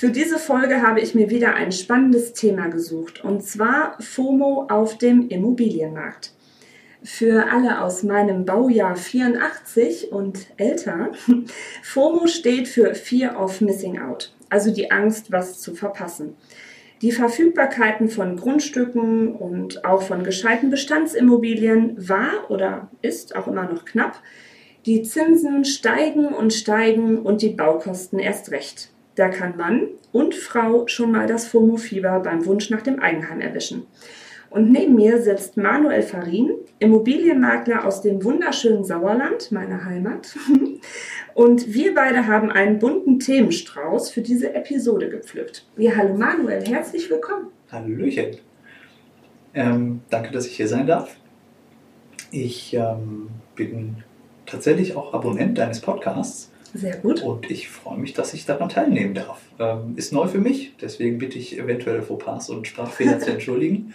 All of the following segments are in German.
Für diese Folge habe ich mir wieder ein spannendes Thema gesucht, und zwar FOMO auf dem Immobilienmarkt. Für alle aus meinem Baujahr 84 und älter, FOMO steht für Fear of Missing Out, also die Angst, was zu verpassen. Die Verfügbarkeiten von Grundstücken und auch von gescheiten Bestandsimmobilien war oder ist auch immer noch knapp. Die Zinsen steigen und steigen und die Baukosten erst recht. Da kann Mann und Frau schon mal das FOMO-Fieber beim Wunsch nach dem Eigenheim erwischen. Und neben mir sitzt Manuel Farin, Immobilienmakler aus dem wunderschönen Sauerland, meiner Heimat. Und wir beide haben einen bunten Themenstrauß für diese Episode gepflückt. Ja, hallo Manuel, herzlich willkommen. Hallöchen. Ähm, danke, dass ich hier sein darf. Ich ähm, bin tatsächlich auch Abonnent deines Podcasts. Sehr gut. Und ich freue mich, dass ich daran teilnehmen darf. Ähm, ist neu für mich, deswegen bitte ich eventuelle Fauxpas und Sprachfehler zu entschuldigen.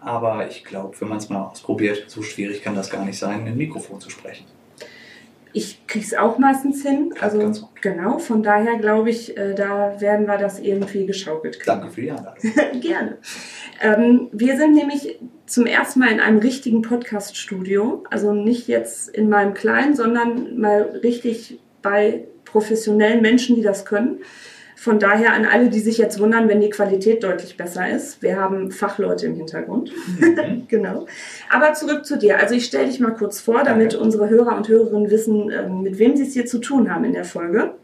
Aber ich glaube, wenn man es mal ausprobiert, so schwierig kann das gar nicht sein, in ein Mikrofon zu sprechen. Ich kriege es auch meistens hin. Also Ganz gut. genau, von daher glaube ich, äh, da werden wir das irgendwie geschaukelt kriegen. Danke für die Einladung. Gerne. Ähm, wir sind nämlich zum ersten Mal in einem richtigen Podcast-Studio. Also nicht jetzt in meinem kleinen, sondern mal richtig bei professionellen Menschen, die das können. Von daher an alle, die sich jetzt wundern, wenn die Qualität deutlich besser ist. Wir haben Fachleute im Hintergrund. Mhm. genau. Aber zurück zu dir. Also ich stelle dich mal kurz vor, damit Danke. unsere Hörer und Hörerinnen wissen, ähm, mit wem sie es hier zu tun haben in der Folge.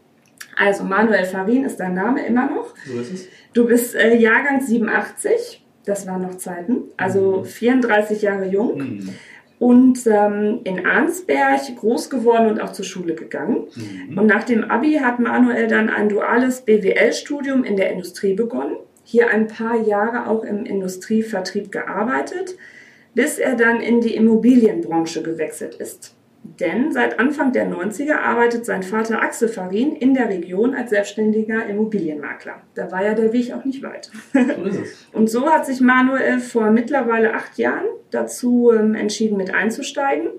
Also Manuel Farin ist dein Name immer noch. So ist es. Du bist äh, Jahrgang 87. Das waren noch Zeiten. Also 34 Jahre jung. Mhm. Und ähm, in Arnsberg groß geworden und auch zur Schule gegangen. Mhm. Und nach dem Abi hat Manuel dann ein duales BWL-Studium in der Industrie begonnen. Hier ein paar Jahre auch im Industrievertrieb gearbeitet, bis er dann in die Immobilienbranche gewechselt ist. Denn seit Anfang der 90er arbeitet sein Vater Axel Farin in der Region als selbstständiger Immobilienmakler. Da war ja der Weg auch nicht weit. So ist es. Und so hat sich Manuel vor mittlerweile acht Jahren dazu ähm, entschieden, mit einzusteigen.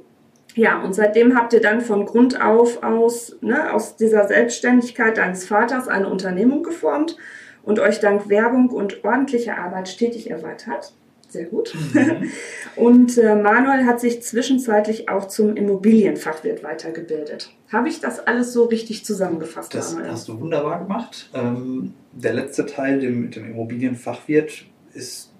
Ja, und seitdem habt ihr dann von Grund auf aus, ne, aus dieser Selbstständigkeit deines Vaters eine Unternehmung geformt und euch dank Werbung und ordentlicher Arbeit stetig erweitert. Sehr gut. Mhm. Und äh, Manuel hat sich zwischenzeitlich auch zum Immobilienfachwirt weitergebildet. Habe ich das alles so richtig zusammengefasst, Das Manuel? hast du wunderbar gemacht. Ähm, der letzte Teil dem, mit dem Immobilienfachwirt ist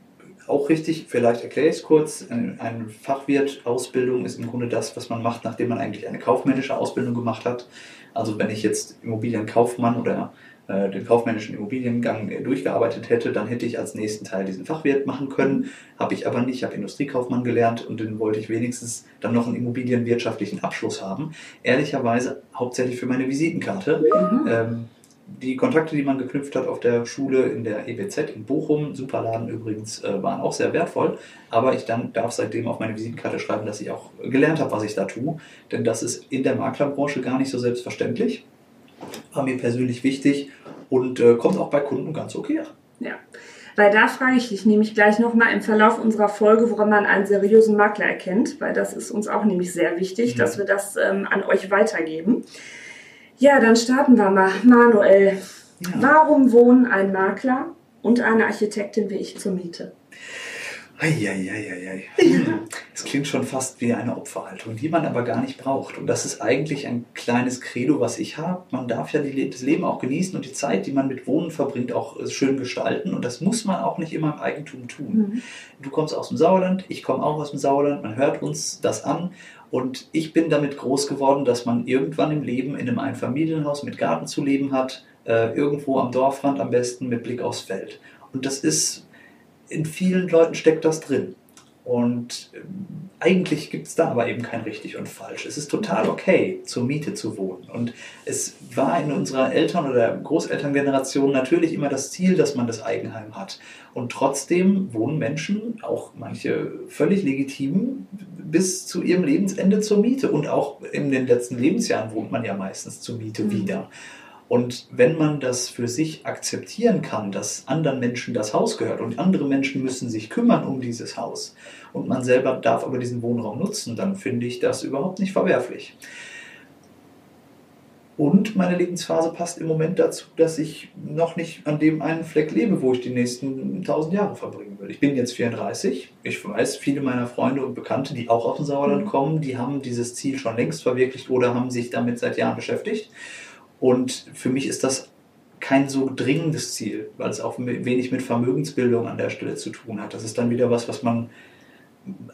auch richtig. Vielleicht erkläre ich es kurz. Eine Fachwirt-Ausbildung ist im Grunde das, was man macht, nachdem man eigentlich eine kaufmännische Ausbildung gemacht hat. Also wenn ich jetzt Immobilienkaufmann oder den kaufmännischen Immobiliengang äh, durchgearbeitet hätte, dann hätte ich als nächsten Teil diesen Fachwirt machen können. Habe ich aber nicht. Ich habe Industriekaufmann gelernt und dann wollte ich wenigstens dann noch einen immobilienwirtschaftlichen Abschluss haben. Ehrlicherweise hauptsächlich für meine Visitenkarte. Mhm. Ähm, die Kontakte, die man geknüpft hat auf der Schule in der EBZ in Bochum, Superladen übrigens, äh, waren auch sehr wertvoll. Aber ich dann darf seitdem auf meine Visitenkarte schreiben, dass ich auch gelernt habe, was ich da tue. Denn das ist in der Maklerbranche gar nicht so selbstverständlich. War mir persönlich wichtig und äh, kommt auch bei Kunden ganz okay an. Ja, weil da frage ich dich nämlich gleich nochmal im Verlauf unserer Folge, woran man einen seriösen Makler erkennt, weil das ist uns auch nämlich sehr wichtig, Mhm. dass wir das ähm, an euch weitergeben. Ja, dann starten wir mal. Manuel, Ja. warum wohnen ein Makler und eine Architektin wie ich zur Miete? Eieieiei. Es klingt schon fast wie eine Opferhaltung, die man aber gar nicht braucht. Und das ist eigentlich ein kleines Credo, was ich habe. Man darf ja die, das Leben auch genießen und die Zeit, die man mit Wohnen verbringt, auch äh, schön gestalten. Und das muss man auch nicht immer im Eigentum tun. Mhm. Du kommst aus dem Sauerland, ich komme auch aus dem Sauerland, man hört uns das an. Und ich bin damit groß geworden, dass man irgendwann im Leben in einem Einfamilienhaus mit Garten zu leben hat, äh, irgendwo am Dorfrand am besten mit Blick aufs Feld. Und das ist, in vielen Leuten steckt das drin. Und ähm, eigentlich gibt es da aber eben kein richtig und falsch. Es ist total okay, zur Miete zu wohnen. Und es war in unserer Eltern- oder Großelterngeneration natürlich immer das Ziel, dass man das Eigenheim hat. Und trotzdem wohnen Menschen, auch manche völlig legitim, bis zu ihrem Lebensende zur Miete. Und auch in den letzten Lebensjahren wohnt man ja meistens zur Miete mhm. wieder. Und wenn man das für sich akzeptieren kann, dass anderen Menschen das Haus gehört und andere Menschen müssen sich kümmern um dieses Haus und man selber darf aber diesen Wohnraum nutzen, dann finde ich das überhaupt nicht verwerflich. Und meine Lebensphase passt im Moment dazu, dass ich noch nicht an dem einen Fleck lebe, wo ich die nächsten tausend Jahre verbringen will. Ich bin jetzt 34. Ich weiß, viele meiner Freunde und Bekannte, die auch aus dem Sauerland mhm. kommen, die haben dieses Ziel schon längst verwirklicht oder haben sich damit seit Jahren beschäftigt. Und für mich ist das kein so dringendes Ziel, weil es auch wenig mit Vermögensbildung an der Stelle zu tun hat. Das ist dann wieder was, was man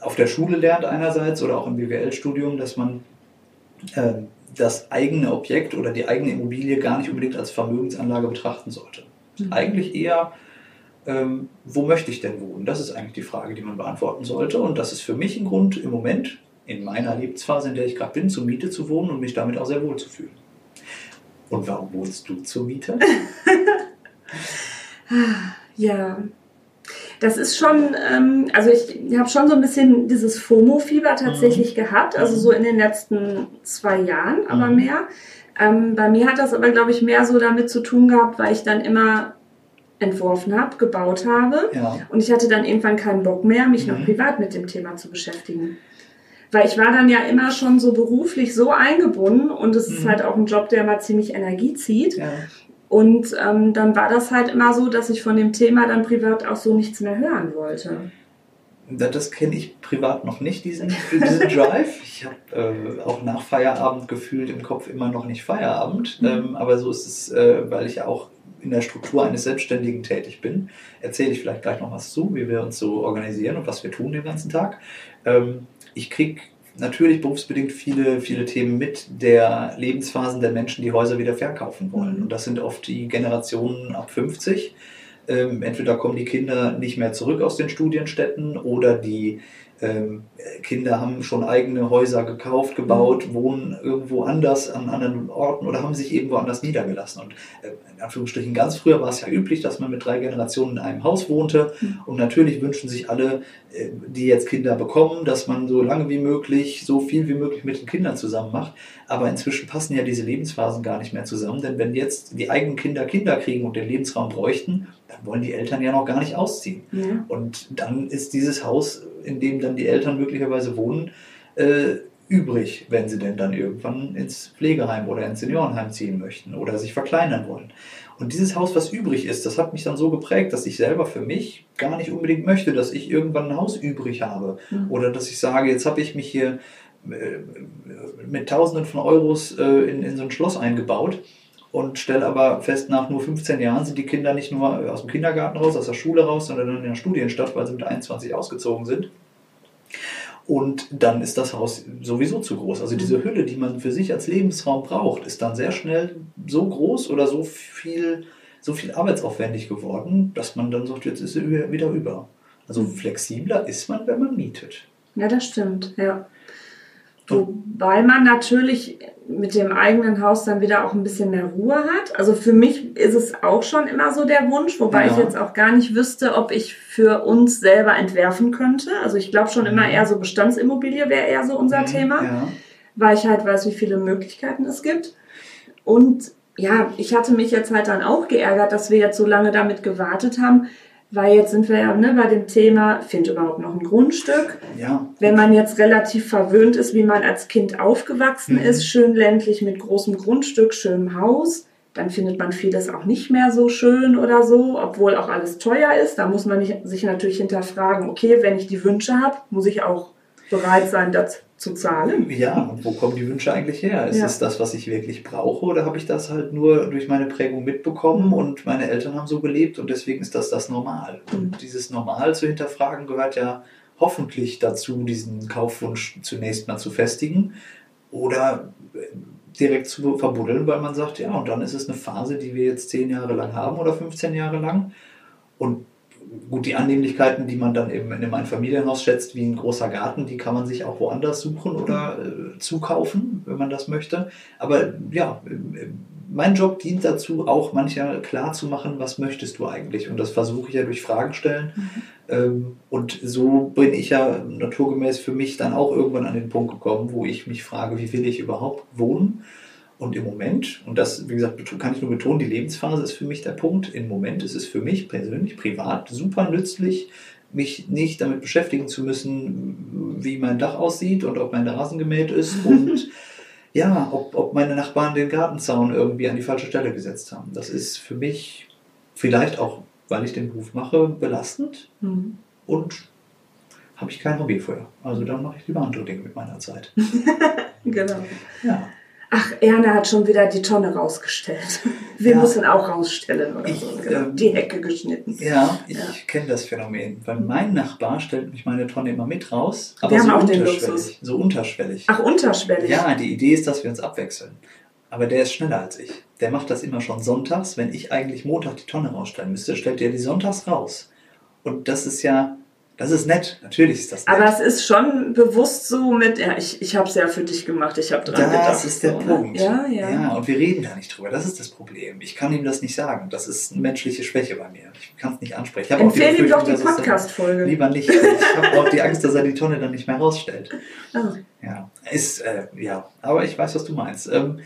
auf der Schule lernt einerseits oder auch im BWL-Studium, dass man äh, das eigene Objekt oder die eigene Immobilie gar nicht unbedingt als Vermögensanlage betrachten sollte. Mhm. Eigentlich eher, ähm, wo möchte ich denn wohnen? Das ist eigentlich die Frage, die man beantworten sollte. Und das ist für mich ein Grund im Moment, in meiner Lebensphase, in der ich gerade bin, zur Miete zu wohnen und mich damit auch sehr wohl zu fühlen. Und warum wohnst du zur Miete? ja, das ist schon, ähm, also ich habe schon so ein bisschen dieses FOMO-Fieber tatsächlich mhm. gehabt, also so in den letzten zwei Jahren, aber mhm. mehr. Ähm, bei mir hat das aber, glaube ich, mehr so damit zu tun gehabt, weil ich dann immer entworfen habe, gebaut habe. Ja. Und ich hatte dann irgendwann keinen Bock mehr, mich mhm. noch privat mit dem Thema zu beschäftigen. Weil ich war dann ja immer schon so beruflich so eingebunden und es mhm. ist halt auch ein Job, der mal ziemlich Energie zieht. Ja. Und ähm, dann war das halt immer so, dass ich von dem Thema dann privat auch so nichts mehr hören wollte. Das kenne ich privat noch nicht, diesen, diesen Drive. Ich habe äh, auch nach Feierabend gefühlt im Kopf immer noch nicht Feierabend. Mhm. Ähm, aber so ist es, äh, weil ich ja auch in der Struktur eines Selbstständigen tätig bin. Erzähle ich vielleicht gleich noch was zu, wie wir uns so organisieren und was wir tun den ganzen Tag. Ähm, ich kriege natürlich berufsbedingt viele, viele Themen mit der Lebensphasen der Menschen, die Häuser wieder verkaufen wollen. Mhm. Und das sind oft die Generationen ab 50. Ähm, entweder kommen die Kinder nicht mehr zurück aus den Studienstätten oder die ähm, Kinder haben schon eigene Häuser gekauft, gebaut, mhm. wohnen irgendwo anders an anderen Orten oder haben sich irgendwo anders niedergelassen. Und äh, in Anführungsstrichen ganz früher war es ja üblich, dass man mit drei Generationen in einem Haus wohnte. Mhm. Und natürlich wünschen sich alle, äh, die jetzt Kinder bekommen, dass man so lange wie möglich, so viel wie möglich mit den Kindern zusammen macht. Aber inzwischen passen ja diese Lebensphasen gar nicht mehr zusammen, denn wenn jetzt die eigenen Kinder Kinder kriegen und den Lebensraum bräuchten, dann wollen die Eltern ja noch gar nicht ausziehen. Ja. Und dann ist dieses Haus in dem dann die Eltern möglicherweise wohnen, äh, übrig, wenn sie denn dann irgendwann ins Pflegeheim oder ins Seniorenheim ziehen möchten oder sich verkleinern wollen. Und dieses Haus, was übrig ist, das hat mich dann so geprägt, dass ich selber für mich gar nicht unbedingt möchte, dass ich irgendwann ein Haus übrig habe. Mhm. Oder dass ich sage, jetzt habe ich mich hier äh, mit Tausenden von Euros äh, in, in so ein Schloss eingebaut und stelle aber fest, nach nur 15 Jahren sind die Kinder nicht nur aus dem Kindergarten raus, aus der Schule raus, sondern in der Studienstadt, weil sie mit 21 ausgezogen sind. Und dann ist das Haus sowieso zu groß. Also diese mhm. Hülle, die man für sich als Lebensraum braucht, ist dann sehr schnell so groß oder so viel, so viel arbeitsaufwendig geworden, dass man dann sagt, jetzt ist sie wieder über. Also flexibler ist man, wenn man mietet. Ja, das stimmt, ja. Wobei man natürlich mit dem eigenen Haus dann wieder auch ein bisschen mehr Ruhe hat. Also für mich ist es auch schon immer so der Wunsch, wobei ja. ich jetzt auch gar nicht wüsste, ob ich für uns selber entwerfen könnte. Also ich glaube schon immer mhm. eher so Bestandsimmobilie wäre eher so unser mhm, Thema, ja. weil ich halt weiß, wie viele Möglichkeiten es gibt. Und ja, ich hatte mich jetzt halt dann auch geärgert, dass wir jetzt so lange damit gewartet haben, weil jetzt sind wir ja ne, bei dem Thema, findet überhaupt noch ein Grundstück. Ja. Wenn man jetzt relativ verwöhnt ist, wie man als Kind aufgewachsen mhm. ist, schön ländlich mit großem Grundstück, schönem Haus, dann findet man vieles auch nicht mehr so schön oder so, obwohl auch alles teuer ist. Da muss man sich natürlich hinterfragen, okay, wenn ich die Wünsche habe, muss ich auch bereit sein, das zu zahlen. Ja, und wo kommen die Wünsche eigentlich her? Ist ja. es das, was ich wirklich brauche oder habe ich das halt nur durch meine Prägung mitbekommen mhm. und meine Eltern haben so gelebt und deswegen ist das das Normal? Mhm. Und dieses Normal zu hinterfragen gehört ja hoffentlich dazu, diesen Kaufwunsch zunächst mal zu festigen oder direkt zu verbuddeln, weil man sagt, ja, und dann ist es eine Phase, die wir jetzt zehn Jahre lang haben oder 15 Jahre lang und gut, die Annehmlichkeiten, die man dann eben in einem Einfamilienhaus schätzt, wie ein großer Garten, die kann man sich auch woanders suchen oder äh, zukaufen, wenn man das möchte. Aber ja, mein Job dient dazu, auch manchmal klar zu machen, was möchtest du eigentlich? Und das versuche ich ja durch Fragen stellen. Mhm. Ähm, und so bin ich ja naturgemäß für mich dann auch irgendwann an den Punkt gekommen, wo ich mich frage, wie will ich überhaupt wohnen? Und im Moment, und das, wie gesagt, kann ich nur betonen, die Lebensphase ist für mich der Punkt. Im Moment ist es für mich persönlich, privat super nützlich, mich nicht damit beschäftigen zu müssen, wie mein Dach aussieht und ob mein Rasen gemäht ist und ja, ob, ob meine Nachbarn den Gartenzaun irgendwie an die falsche Stelle gesetzt haben. Das ist für mich vielleicht auch, weil ich den Beruf mache, belastend mhm. und habe ich kein Hobby für. Also dann mache ich lieber andere Dinge mit meiner Zeit. genau. Ja. Ach, Erna hat schon wieder die Tonne rausgestellt. Wir ja. müssen auch rausstellen oder ich, so. Genau. Ähm, die Hecke geschnitten. Ja, ich ja. kenne das Phänomen. Weil mein Nachbar stellt mich meine Tonne immer mit raus. Aber wir so haben auch den Luxus. So unterschwellig. Ach, unterschwellig. Ja, die Idee ist, dass wir uns abwechseln. Aber der ist schneller als ich. Der macht das immer schon sonntags. Wenn ich eigentlich Montag die Tonne rausstellen müsste, stellt er die sonntags raus. Und das ist ja das ist nett, natürlich ist das nett. Aber es ist schon bewusst so mit, ja, ich, ich habe es ja für dich gemacht, ich habe dran das gedacht. Das ist der so, ne? Punkt. Ja, ja. ja, und wir reden da nicht drüber, das ist das Problem. Ich kann ihm das nicht sagen, das ist eine menschliche Schwäche bei mir. Ich kann es nicht ansprechen. Empfehle ihm doch die Podcast-Folge. Lieber nicht. Ich habe auch die Angst, dass er die Tonne dann nicht mehr rausstellt. Oh. Ja, ist, äh, ja, aber ich weiß, was du meinst. Ähm,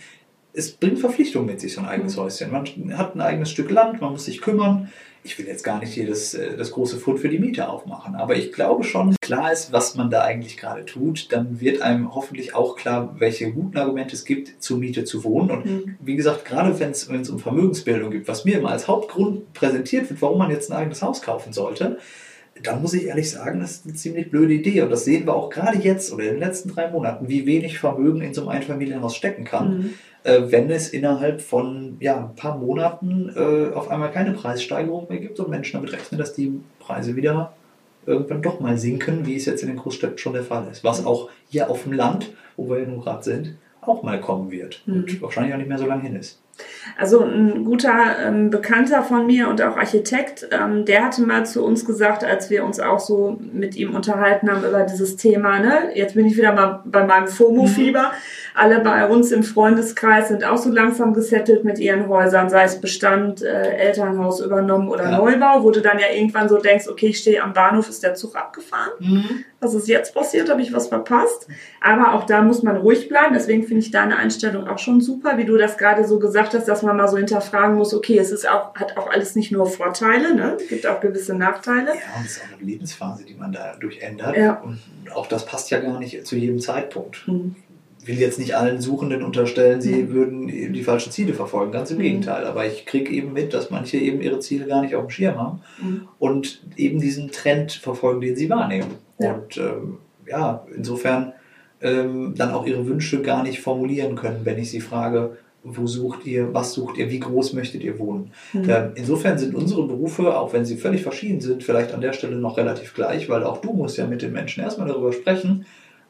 es bringt Verpflichtungen mit sich, so ein eigenes mhm. Häuschen. Man hat ein eigenes Stück Land, man muss sich kümmern ich will jetzt gar nicht hier das, äh, das große Fund für die Miete aufmachen, aber ich glaube schon, klar ist, was man da eigentlich gerade tut, dann wird einem hoffentlich auch klar, welche guten Argumente es gibt, zur Miete zu wohnen. Und mhm. wie gesagt, gerade wenn es um Vermögensbildung geht, was mir immer als Hauptgrund präsentiert wird, warum man jetzt ein eigenes Haus kaufen sollte, dann muss ich ehrlich sagen, das ist eine ziemlich blöde Idee. Und das sehen wir auch gerade jetzt oder in den letzten drei Monaten, wie wenig Vermögen in so einem Einfamilienhaus stecken kann. Mhm äh, wenn es innerhalb von ja, ein paar Monaten äh, auf einmal keine Preissteigerung mehr gibt und Menschen damit rechnen, dass die Preise wieder irgendwann doch mal sinken, wie es jetzt in den Großstädten schon der Fall ist. Was auch hier auf dem Land, wo wir ja nun gerade sind, auch mal kommen wird mhm. und wahrscheinlich auch nicht mehr so lange hin ist. Also ein guter ähm, Bekannter von mir und auch Architekt, ähm, der hatte mal zu uns gesagt, als wir uns auch so mit ihm unterhalten haben über dieses Thema, ne? jetzt bin ich wieder mal bei meinem FOMO-Fieber, mhm. Alle bei uns im Freundeskreis sind auch so langsam gesettelt mit ihren Häusern, sei es Bestand, äh, Elternhaus übernommen oder ja. Neubau, wo du dann ja irgendwann so denkst, okay, ich stehe am Bahnhof, ist der Zug abgefahren? Mhm. Was ist jetzt passiert? Habe ich was verpasst? Aber auch da muss man ruhig bleiben, deswegen finde ich deine Einstellung auch schon super, wie du das gerade so gesagt hast, dass man mal so hinterfragen muss, okay, es ist auch, hat auch alles nicht nur Vorteile, ne? es gibt auch gewisse Nachteile. Ja, und es ist auch eine Lebensphase, die man dadurch ändert. Ja. Und auch das passt ja gar nicht zu jedem Zeitpunkt. Mhm. Ich will jetzt nicht allen Suchenden unterstellen, sie mhm. würden die falschen Ziele verfolgen, ganz im mhm. Gegenteil. Aber ich kriege eben mit, dass manche eben ihre Ziele gar nicht auf dem Schirm haben mhm. und eben diesen Trend verfolgen, den sie wahrnehmen. Ja. Und ähm, ja, insofern ähm, dann auch ihre Wünsche gar nicht formulieren können, wenn ich sie frage, wo sucht ihr, was sucht ihr, wie groß möchtet ihr wohnen. Mhm. Ähm, insofern sind unsere Berufe, auch wenn sie völlig verschieden sind, vielleicht an der Stelle noch relativ gleich, weil auch du musst ja mit den Menschen erstmal darüber sprechen,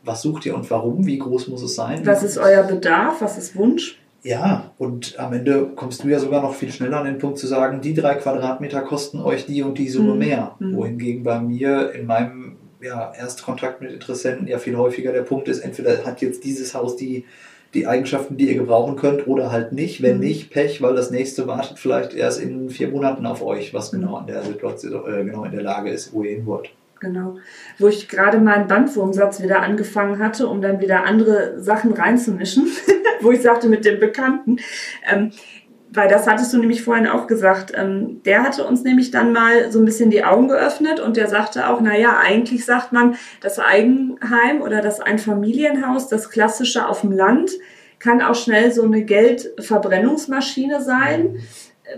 was sucht ihr und warum, wie groß muss es sein. Was ist euer Bedarf, was ist Wunsch? Ja, und am Ende kommst du ja sogar noch viel schneller an den Punkt zu sagen, die drei Quadratmeter kosten euch die und die Summe mhm. mehr. Mhm. Wohingegen bei mir in meinem ja, Erstkontakt mit Interessenten ja viel häufiger der Punkt ist, entweder hat jetzt dieses Haus die die Eigenschaften, die ihr gebrauchen könnt oder halt nicht. Wenn mhm. nicht, Pech, weil das nächste wartet vielleicht erst in vier Monaten auf euch, was genau mhm. an der Situation, äh, genau in der Lage ist, wo ihr hin wollt. Genau. Wo ich gerade meinen Bandwurmsatz wieder angefangen hatte, um dann wieder andere Sachen reinzumischen, wo ich sagte mit dem Bekannten. Ähm, weil das hattest du nämlich vorhin auch gesagt. Ähm, der hatte uns nämlich dann mal so ein bisschen die Augen geöffnet und der sagte auch, naja, eigentlich sagt man, das Eigenheim oder das Einfamilienhaus, das klassische auf dem Land, kann auch schnell so eine Geldverbrennungsmaschine sein,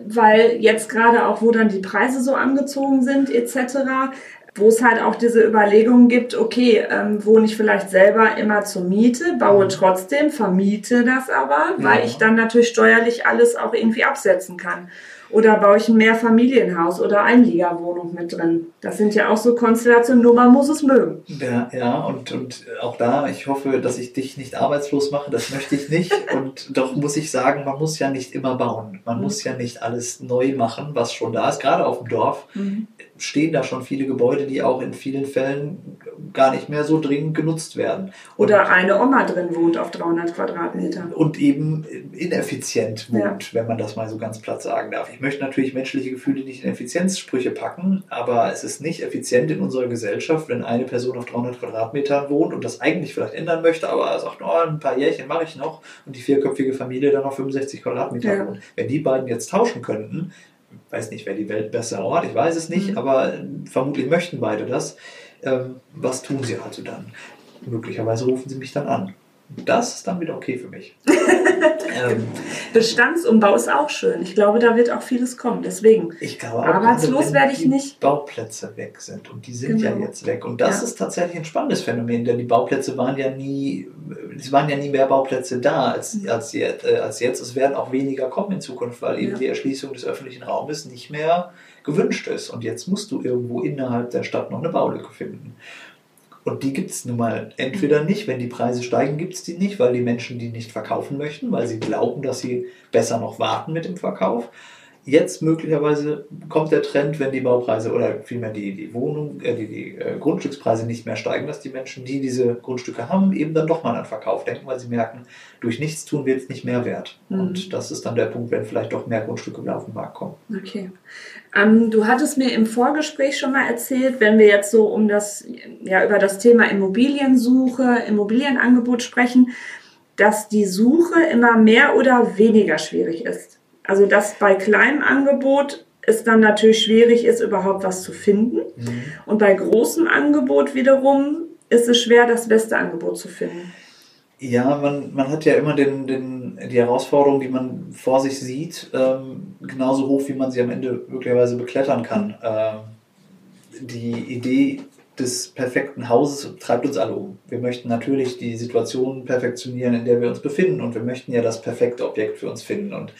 weil jetzt gerade auch, wo dann die Preise so angezogen sind etc., wo es halt auch diese Überlegungen gibt, okay, ähm, wohne ich vielleicht selber immer zur Miete, baue mhm. trotzdem, vermiete das aber, ja. weil ich dann natürlich steuerlich alles auch irgendwie absetzen kann. Oder baue ich ein Mehrfamilienhaus oder Einliegerwohnung mit drin. Das sind ja auch so Konstellationen, nur man muss es mögen. Ja, ja und, und auch da, ich hoffe, dass ich dich nicht arbeitslos mache, das möchte ich nicht. und doch muss ich sagen, man muss ja nicht immer bauen. Man mhm. muss ja nicht alles neu machen, was schon da ist, gerade auf dem Dorf. Mhm stehen da schon viele Gebäude, die auch in vielen Fällen gar nicht mehr so dringend genutzt werden. Oder und, eine Oma drin wohnt auf 300 Quadratmetern. Und eben ineffizient wohnt, ja. wenn man das mal so ganz platt sagen darf. Ich möchte natürlich menschliche Gefühle nicht in Effizienzsprüche packen, aber es ist nicht effizient in unserer Gesellschaft, wenn eine Person auf 300 Quadratmetern wohnt und das eigentlich vielleicht ändern möchte, aber sagt, oh, ein paar Jährchen mache ich noch und die vierköpfige Familie dann auf 65 Quadratmeter ja. wohnt. Wenn die beiden jetzt tauschen könnten, weiß nicht, wer die Welt besser Ort, ich weiß es nicht, mhm. aber vermutlich möchten beide das. Ähm, was tun sie also dann? Möglicherweise rufen sie mich dann an. Das ist dann wieder okay für mich. ähm, Bestandsumbau ist auch schön. Ich glaube, da wird auch vieles kommen. Deswegen. Ich glaube auch, arbeitslos werde ich nicht. Bauplätze weg sind und die sind genau. ja jetzt weg. Und das ja. ist tatsächlich ein spannendes Phänomen, denn die Bauplätze waren ja nie, es waren ja nie mehr Bauplätze da als, mhm. als, jetzt, äh, als jetzt. Es werden auch weniger kommen in Zukunft, weil eben ja. die Erschließung des öffentlichen Raumes nicht mehr gewünscht ist. Und jetzt musst du irgendwo innerhalb der Stadt noch eine Baulücke finden. Und die gibt es nun mal entweder nicht, wenn die Preise steigen, gibt es die nicht, weil die Menschen die nicht verkaufen möchten, weil sie glauben, dass sie besser noch warten mit dem Verkauf. Jetzt möglicherweise kommt der Trend, wenn die Baupreise oder vielmehr die, die Wohnung, äh, die, die äh, Grundstückspreise nicht mehr steigen, dass die Menschen, die diese Grundstücke haben, eben dann doch mal an Verkauf denken, weil sie merken, durch nichts tun wird es nicht mehr wert. Mhm. Und das ist dann der Punkt, wenn vielleicht doch mehr Grundstücke wieder auf den Markt kommen. Okay. Ähm, du hattest mir im Vorgespräch schon mal erzählt, wenn wir jetzt so um das, ja, über das Thema Immobiliensuche, Immobilienangebot sprechen, dass die Suche immer mehr oder weniger schwierig ist. Also dass bei kleinem Angebot es dann natürlich schwierig ist, überhaupt was zu finden. Mhm. Und bei großem Angebot wiederum ist es schwer, das beste Angebot zu finden. Ja, man, man hat ja immer den, den, die Herausforderung, die man vor sich sieht, ähm, genauso hoch, wie man sie am Ende möglicherweise beklettern kann. Ähm, die Idee des perfekten Hauses treibt uns alle um. Wir möchten natürlich die Situation perfektionieren, in der wir uns befinden und wir möchten ja das perfekte Objekt für uns finden. Und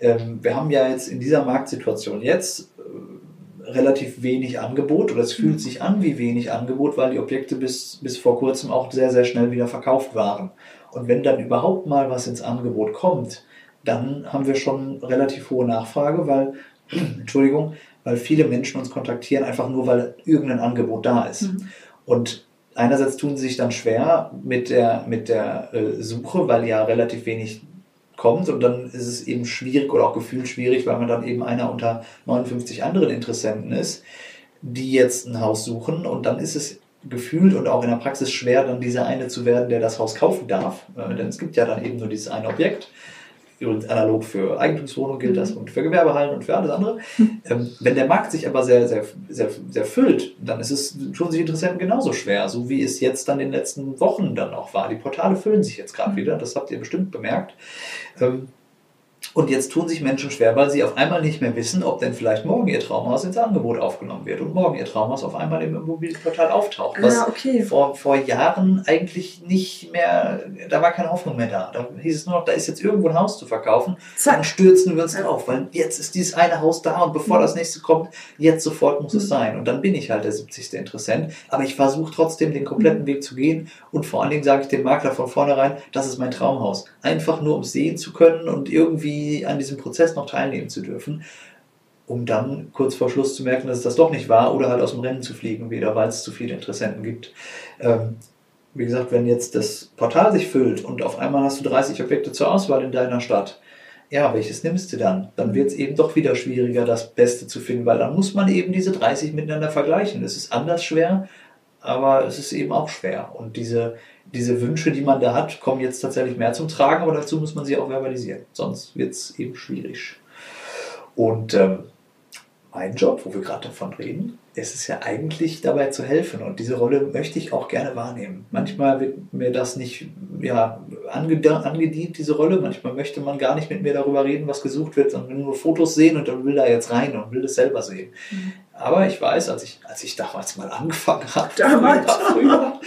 ähm, wir haben ja jetzt in dieser Marktsituation jetzt äh, relativ wenig Angebot oder es fühlt mhm. sich an wie wenig Angebot, weil die Objekte bis, bis vor kurzem auch sehr, sehr schnell wieder verkauft waren. Und wenn dann überhaupt mal was ins Angebot kommt, dann haben wir schon relativ hohe Nachfrage, weil, Entschuldigung, weil viele Menschen uns kontaktieren, einfach nur weil irgendein Angebot da ist. Mhm. Und einerseits tun sie sich dann schwer mit der, mit der äh, Suche, weil ja relativ wenig kommt und dann ist es eben schwierig oder auch gefühlt schwierig, weil man dann eben einer unter 59 anderen Interessenten ist, die jetzt ein Haus suchen. Und dann ist es gefühlt und auch in der Praxis schwer, dann dieser eine zu werden, der das Haus kaufen darf, äh, denn es gibt ja dann eben nur dieses eine Objekt Übrigens analog für Eigentumswohnungen gilt das mhm. und für Gewerbehallen und für alles andere. Ähm, wenn der Markt sich aber sehr, sehr, sehr, sehr füllt, dann ist es schon sich Interessenten genauso schwer, so wie es jetzt dann in den letzten Wochen dann auch war. Die Portale füllen sich jetzt gerade mhm. wieder, das habt ihr bestimmt bemerkt. Ähm, und jetzt tun sich Menschen schwer, weil sie auf einmal nicht mehr wissen, ob denn vielleicht morgen ihr Traumhaus ins Angebot aufgenommen wird und morgen ihr Traumhaus auf einmal im Immobilienportal auftaucht. Was ah, okay. vor, vor Jahren eigentlich nicht mehr, da war keine Hoffnung mehr da. Da hieß es nur noch, da ist jetzt irgendwo ein Haus zu verkaufen. Zack. Dann stürzen wir uns drauf, weil jetzt ist dieses eine Haus da und bevor das nächste kommt, jetzt sofort muss mhm. es sein. Und dann bin ich halt der 70. Interessent. Aber ich versuche trotzdem den kompletten mhm. Weg zu gehen und vor allen Dingen sage ich dem Makler von vornherein, das ist mein Traumhaus. Einfach nur um es sehen zu können und irgendwie an diesem Prozess noch teilnehmen zu dürfen, um dann kurz vor Schluss zu merken, dass es das doch nicht war oder halt aus dem Rennen zu fliegen wieder, weil es zu viele Interessenten gibt. Ähm, wie gesagt, wenn jetzt das Portal sich füllt und auf einmal hast du 30 Objekte zur Auswahl in deiner Stadt, ja, welches nimmst du dann? Dann wird es eben doch wieder schwieriger, das Beste zu finden, weil dann muss man eben diese 30 miteinander vergleichen. Es ist anders schwer, aber es ist eben auch schwer. Und diese, diese Wünsche, die man da hat, kommen jetzt tatsächlich mehr zum Tragen, aber dazu muss man sie auch verbalisieren. Sonst wird es eben schwierig. Und ähm, mein Job, wo wir gerade davon reden, ist es ja eigentlich dabei zu helfen. Und diese Rolle möchte ich auch gerne wahrnehmen. Manchmal wird mir das nicht ja, angedient, diese Rolle. Manchmal möchte man gar nicht mit mir darüber reden, was gesucht wird, sondern nur Fotos sehen und dann will da jetzt rein und will das selber sehen. Mhm. Aber ich weiß, als ich, als ich damals mal angefangen habe, damals. früher,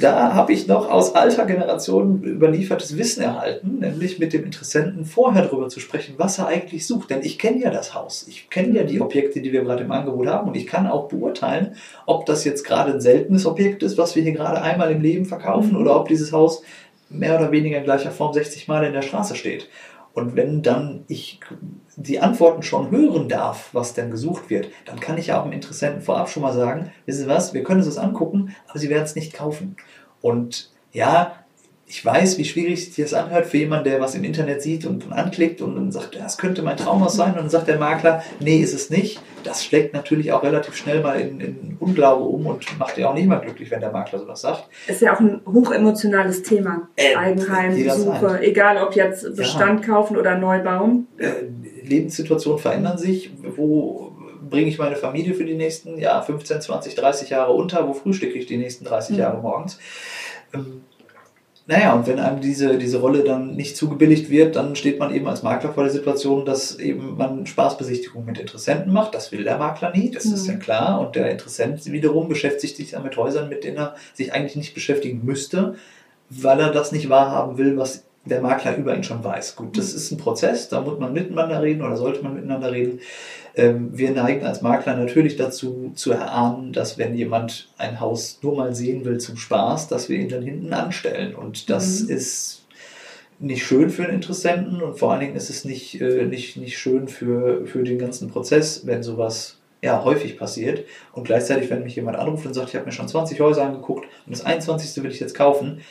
da habe ich noch aus alter Generation überliefertes Wissen erhalten, nämlich mit dem Interessenten vorher darüber zu sprechen, was er eigentlich sucht. Denn ich kenne ja das Haus, ich kenne ja die Objekte, die wir gerade im Angebot haben und ich kann auch beurteilen, ob das jetzt gerade ein seltenes Objekt ist, was wir hier gerade einmal im Leben verkaufen, mhm. oder ob dieses Haus mehr oder weniger in gleicher Form 60 Mal in der Straße steht. Und wenn dann ich die Antworten schon hören darf, was denn gesucht wird, dann kann ich ja auch dem Interessenten vorab schon mal sagen, wissen Sie was, wir können uns das angucken, aber Sie werden es nicht kaufen. Und ja, ich weiß, wie schwierig sich das anhört für jemanden, der was im Internet sieht und anklickt und dann sagt, das könnte mein Traumhaus sein. Und dann sagt der Makler, nee, ist es nicht. Das schlägt natürlich auch relativ schnell mal in, in Unglaube um und macht ja auch nicht mal glücklich, wenn der Makler sowas sagt. Ist ja auch ein hochemotionales Thema. Äh, Eigenheim. Suche, egal ob jetzt Bestand kaufen oder neu bauen. Äh, Lebenssituationen verändern sich. Wo bringe ich meine Familie für die nächsten ja, 15, 20, 30 Jahre unter? Wo frühstücke ich die nächsten 30 Mhm. Jahre morgens? Ähm, naja, und wenn einem diese, diese Rolle dann nicht zugebilligt wird, dann steht man eben als Makler vor der Situation, dass eben man Spaßbesichtigungen mit Interessenten macht. Das will der Makler nie, das ist Mhm. ja klar. Und der Interessent wiederum beschäftigt sich dann mit Häusern, mit denen er sich eigentlich nicht beschäftigen müsste, weil er das nicht wahrhaben will, was der Makler über ihn schon weiß. Gut, das ist ein Prozess, da muss man miteinander reden oder sollte man miteinander reden. Ähm, wir neigen als Makler natürlich dazu zu erahnen, dass wenn jemand ein Haus nur mal sehen will zum Spaß, dass wir ihn dann hinten anstellen. Und das Mhm. ist nicht schön für den Interessenten und vor allen Dingen ist es nicht, äh, nicht, nicht schön für, für den ganzen Prozess, wenn sowas ja, häufig passiert. Und gleichzeitig, wenn mich jemand anruft und sagt, ich habe mir schon 20 Häuser angeguckt und das 21. will ich jetzt kaufen,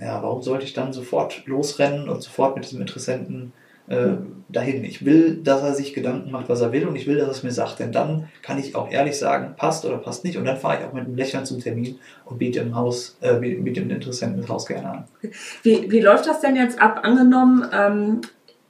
ja, warum sollte ich dann sofort losrennen und sofort mit diesem Interessenten äh, dahin? Ich will, dass er sich Gedanken macht, was er will und ich will, dass er es mir sagt. Denn dann kann ich auch ehrlich sagen, passt oder passt nicht. Und dann fahre ich auch mit einem Lächeln zum Termin und biete dem Haus, äh, biete dem Interessenten das Haus gerne an. Wie, wie läuft das denn jetzt ab? Angenommen, ähm,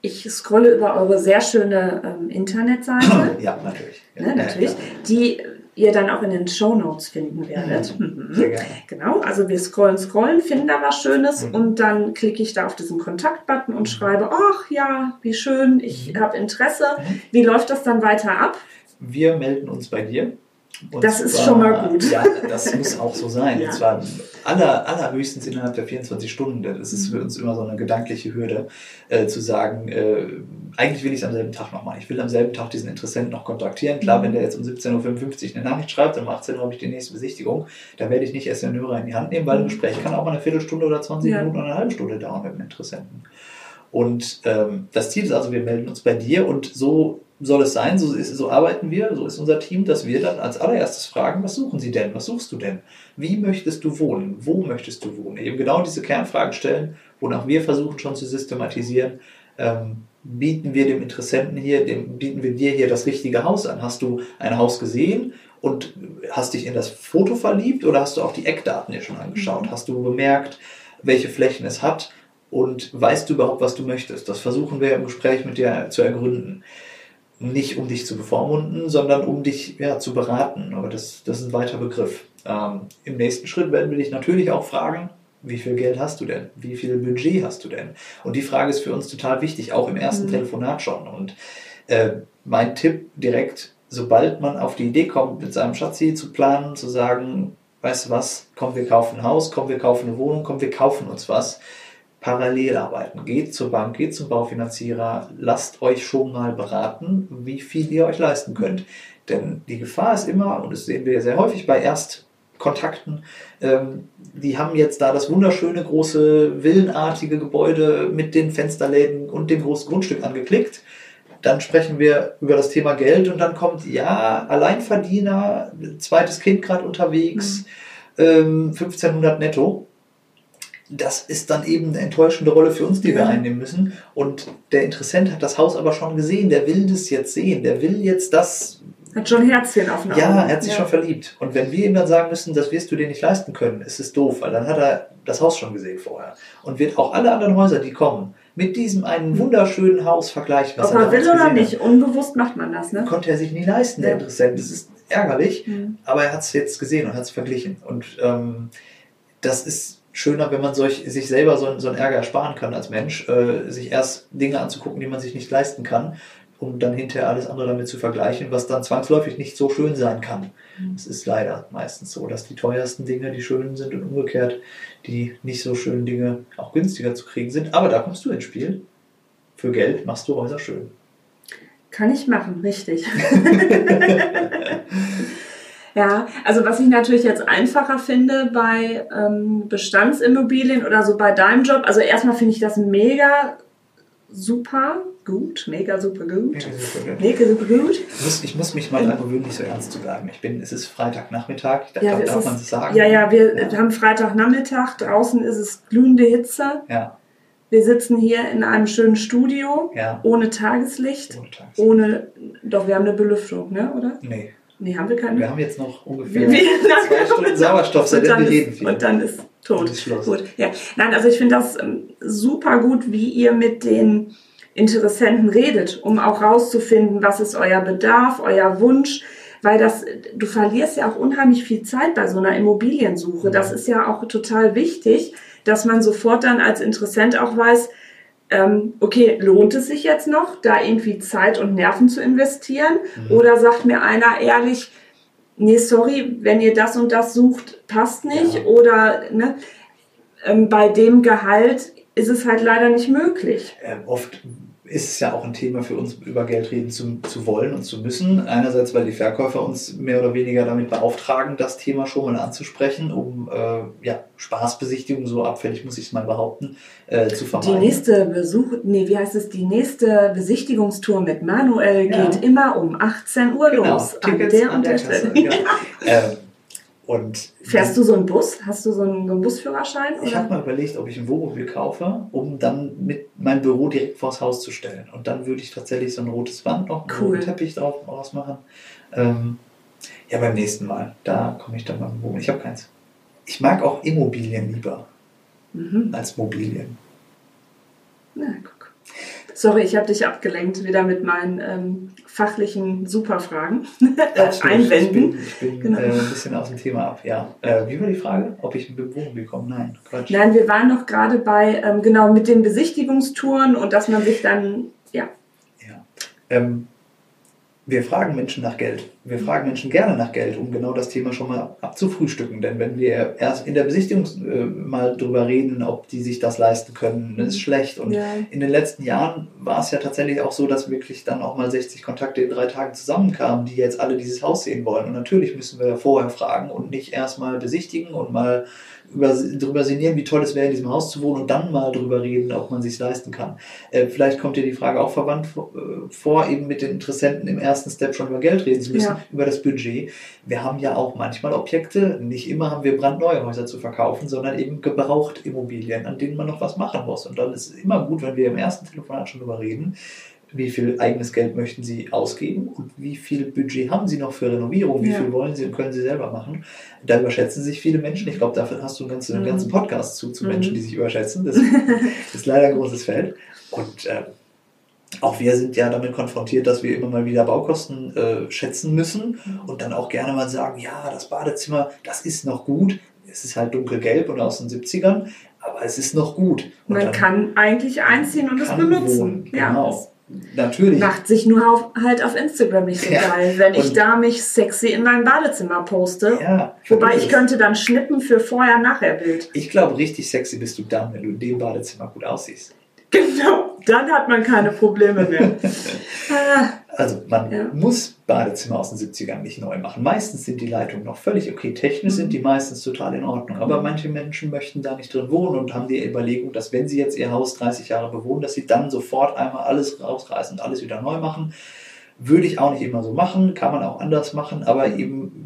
ich scrolle über eure sehr schöne ähm, Internetseite, Ja, natürlich. Ja, ne, natürlich, Ja, die ihr dann auch in den Show Notes finden werdet. Mhm. sehr gerne. Genau, also wir scrollen, scrollen, finden da was Schönes Mhm. und dann klicke ich da auf diesen Kontakt-Button und schreibe, ach ja, wie schön, ich Mhm. habe Interesse. Mhm. Wie läuft das dann weiter ab? Wir melden uns bei dir. Und Das ist zwar- schon mal gut. Ja, das muss auch so sein. Ja. Und zwar aller, allerhöchstens innerhalb der 24 Stunden. Das ist für uns immer so eine gedankliche Hürde, äh, zu sagen, äh, eigentlich will ich es am selben Tag noch machen. Ich will am selben Tag diesen Interessenten noch kontaktieren. Klar, Mhm. wenn der jetzt um 17.55 Uhr eine Nachricht schreibt, um 18 Uhr habe ich die nächste Besichtigung, dann werde ich nicht erst den Hörer in die Hand nehmen, weil ein Gespräch kann auch mal eine Viertelstunde oder 20 Ja. Minuten oder eine halbe Stunde dauern mit dem Interessenten. Und ähm, das Ziel ist also, wir melden uns bei dir und so soll es sein, so, ist, so arbeiten wir, so ist unser Team, dass wir dann als allererstes fragen, was suchen Sie denn, was suchst du denn, wie möchtest du wohnen, wo möchtest du wohnen, eben genau diese Kernfragen stellen, wonach wir versuchen schon zu systematisieren, ähm, bieten wir dem Interessenten hier, dem, bieten wir dir hier das richtige Haus an, hast du ein Haus gesehen und hast dich in das Foto verliebt oder hast du auch die Eckdaten dir schon angeschaut, hast du bemerkt, welche Flächen es hat, und weißt du überhaupt, was du möchtest? Das versuchen wir im Gespräch mit dir zu ergründen. Nicht um dich zu bevormunden, sondern um dich ja, zu beraten. Aber das, das ist ein weiter Begriff. Ähm, Im nächsten Schritt werden wir dich natürlich auch fragen, wie viel Geld hast du denn? Wie viel Budget hast du denn? Und die Frage ist für uns total wichtig, auch im ersten Mhm. Telefonat schon. Und äh, mein Tipp direkt, sobald man auf die Idee kommt, mit seinem Schatzi zu planen, zu sagen, weißt du was, komm, wir kaufen ein Haus, komm, wir kaufen eine Wohnung, komm, wir kaufen uns was, parallel arbeiten. Geht zur Bank, geht zum Baufinanzierer, lasst euch schon mal beraten, wie viel ihr euch leisten könnt. Denn die Gefahr ist immer, und das sehen wir sehr häufig bei Erstkontakten, ähm, die haben jetzt da das wunderschöne, große, villenartige Gebäude mit den Fensterläden und dem großen Grundstück angeklickt. Dann sprechen wir über das Thema Geld und dann kommt, ja, Alleinverdiener, zweites Kind gerade unterwegs, ähm, 1500 netto das ist dann eben eine enttäuschende Rolle für uns, die wir Ja. einnehmen müssen. Und der Interessent hat das Haus aber schon gesehen, der will das jetzt sehen, der will jetzt das. Hat schon Herzchen auf den Augen. Ja, er hat sich schon verliebt. Und wenn wir ihm dann sagen müssen, das wirst du dir nicht leisten können, ist es doof, weil dann hat er das Haus schon gesehen vorher. Und wird auch alle anderen Häuser, die kommen, mit diesem einen wunderschönen Haus vergleichen. Ob er er will oder nicht, unbewusst macht man das, hat. ne? Konnte er sich nie leisten, der Ja. Interessent. Das ist ärgerlich. Mhm. Aber er hat es jetzt gesehen und hat es verglichen. Und ähm, das ist schöner, wenn man solch, sich selber so, einen- so einen Ärger ersparen kann als Mensch, äh, sich erst Dinge anzugucken, die man sich nicht leisten kann, um dann hinterher alles andere damit zu vergleichen, was dann zwangsläufig nicht so schön sein kann. Mhm. Es ist leider meistens so, dass die teuersten Dinge die schönen sind und umgekehrt die nicht so schönen Dinge auch günstiger zu kriegen sind. Aber da kommst du ins Spiel. Für Geld machst du Häuser schön. Kann ich machen, richtig. ja, also was ich natürlich jetzt einfacher finde bei ähm, Bestandsimmobilien oder so bei deinem Job, also erstmal finde ich das mega super gut, mega super gut. Mega super gut. Mega super gut. Ich muss, ich muss mich mal daran gewöhnen, nicht so ernst zu bleiben. Ich bin, es ist Freitagnachmittag, da Ja, darf, darf man es sagen. Ja, ja, wir Ja. haben Freitagnachmittag, draußen ist es glühende Hitze. Ja, Wir sitzen hier in einem schönen Studio, ja. ohne Tageslicht, Ohne Tages- ohne, doch, wir haben eine Belüftung, ne, oder? Nee, Nee, haben wir keine? wir haben jetzt noch ungefähr wie- zwei Stunden Sauerstoff, seitdem wir reden viel. und dann ist tot. Ist. Gut, ja. Nein, also ich finde das ähm, super gut, wie ihr mit den Interessenten redet, um auch rauszufinden, was ist euer Bedarf, euer Wunsch, weil das, du verlierst ja auch unheimlich viel Zeit bei so einer Immobiliensuche. Mhm. Das ist ja auch total wichtig, dass man sofort dann als Interessent auch weiß, okay, lohnt es sich jetzt noch, da irgendwie Zeit und Nerven zu investieren? Mhm. Oder sagt mir einer ehrlich, nee, sorry, wenn ihr das und das sucht, passt nicht. Ja. Oder ne, ähm, bei dem Gehalt ist es halt leider nicht möglich. Ähm, oft ist es ja auch ein Thema für uns, über Geld reden zu, zu wollen und zu müssen. Einerseits, weil die Verkäufer uns mehr oder weniger damit beauftragen, das Thema schon mal anzusprechen, um äh, ja, Spaßbesichtigung, so abfällig muss ich es mal behaupten, äh, zu Die vermeiden. nächste Besuch, nee, wie heißt es, die nächste Besichtigungstour mit Manuel Ja. geht immer um 18 Uhr genau, los. Tickets an der, Kasse. Stelle. Ja. ähm, und Fährst du so einen Bus? Hast du so einen, so einen Busführerschein? Ich habe mal überlegt, ob ich ein Wohnmobil kaufe, um dann mit mein Büro direkt vors Haus zu stellen. Und dann würde ich tatsächlich so ein rotes Band noch, einen Cool. roten Teppich drauf rausmachen. Ähm, ja, beim nächsten Mal. Da komme ich dann mal mit Wohnmobil. Ich habe keins. Ich mag auch Immobilien lieber Mhm. als Mobilien. Na, guck. Sorry, ich habe dich abgelenkt, wieder mit meinen ähm, fachlichen Superfragen äh, Absolut. Einwänden. Ich bin, ich bin Genau. äh, ein bisschen aus dem Thema ab, ja. Äh, wie war die Frage? Ob ich mit dem Wohnmobil komme? Nein, Quatsch. Nein, wir waren noch gerade bei, ähm, genau, mit den Besichtigungstouren und dass man sich dann, ja, Ja. Ähm, wir fragen Menschen nach Geld. Wir fragen Menschen gerne nach Geld, um genau das Thema schon mal abzufrühstücken. Denn wenn wir erst in der Besichtigung äh, mal drüber reden, ob die sich das leisten können, das ist schlecht. Und ja, in den letzten Jahren war es ja tatsächlich auch so, dass wirklich dann auch mal 60 Kontakte in drei Tagen zusammenkamen, die jetzt alle dieses Haus sehen wollen. Und natürlich müssen wir vorher fragen und nicht erst mal besichtigen und mal über, drüber sinnieren, wie toll es wäre, in diesem Haus zu wohnen und dann mal drüber reden, ob man sich leisten kann. Äh, vielleicht kommt dir die Frage auch verwandt vor, äh, vor, eben mit den Interessenten im ersten Step schon über Geld reden zu müssen, Ja. über das Budget. Wir haben ja auch manchmal Objekte, nicht immer haben wir brandneue Häuser zu verkaufen, sondern eben gebraucht Immobilien, an denen man noch was machen muss. Und dann ist es immer gut, wenn wir im ersten Telefonat schon darüber reden, wie viel eigenes Geld möchten Sie ausgeben und wie viel Budget haben Sie noch für Renovierung, wie Ja. viel wollen Sie und können Sie selber machen. Da überschätzen sich viele Menschen. Ich glaube, dafür hast du einen ganzen, Mhm. ganzen Podcast zu, zu Mhm. Menschen, die sich überschätzen. Das ist leider ein großes Feld. Und äh, auch wir sind ja damit konfrontiert, dass wir immer mal wieder Baukosten äh, schätzen müssen und dann auch gerne mal sagen, ja, das Badezimmer, das ist noch gut. Es ist halt dunkelgelb und aus den 70ern, aber es ist noch gut. Und man dann kann eigentlich einziehen und es benutzen. wohnen. Ja, Genau. Natürlich. macht sich nur auf, halt auf Instagram nicht so Ja, geil, wenn ich und- da mich sexy in mein Badezimmer poste. Ja, Wobei ich könnte dann schnippen für Vorher-Nachher-Bild. Ich glaube, richtig sexy bist du dann, wenn du in dem Badezimmer gut aussiehst. Genau, dann hat man keine Probleme mehr. ah, Also man Ja. muss Badezimmer aus den 70ern nicht neu machen. Meistens sind die Leitungen noch völlig okay. Technisch sind die meistens total in Ordnung. Aber manche Menschen möchten da nicht drin wohnen und haben die Überlegung, dass wenn sie jetzt ihr Haus 30 Jahre bewohnen, dass sie dann sofort einmal alles rausreißen und alles wieder neu machen. Würde ich auch nicht immer so machen, kann man auch anders machen, aber eben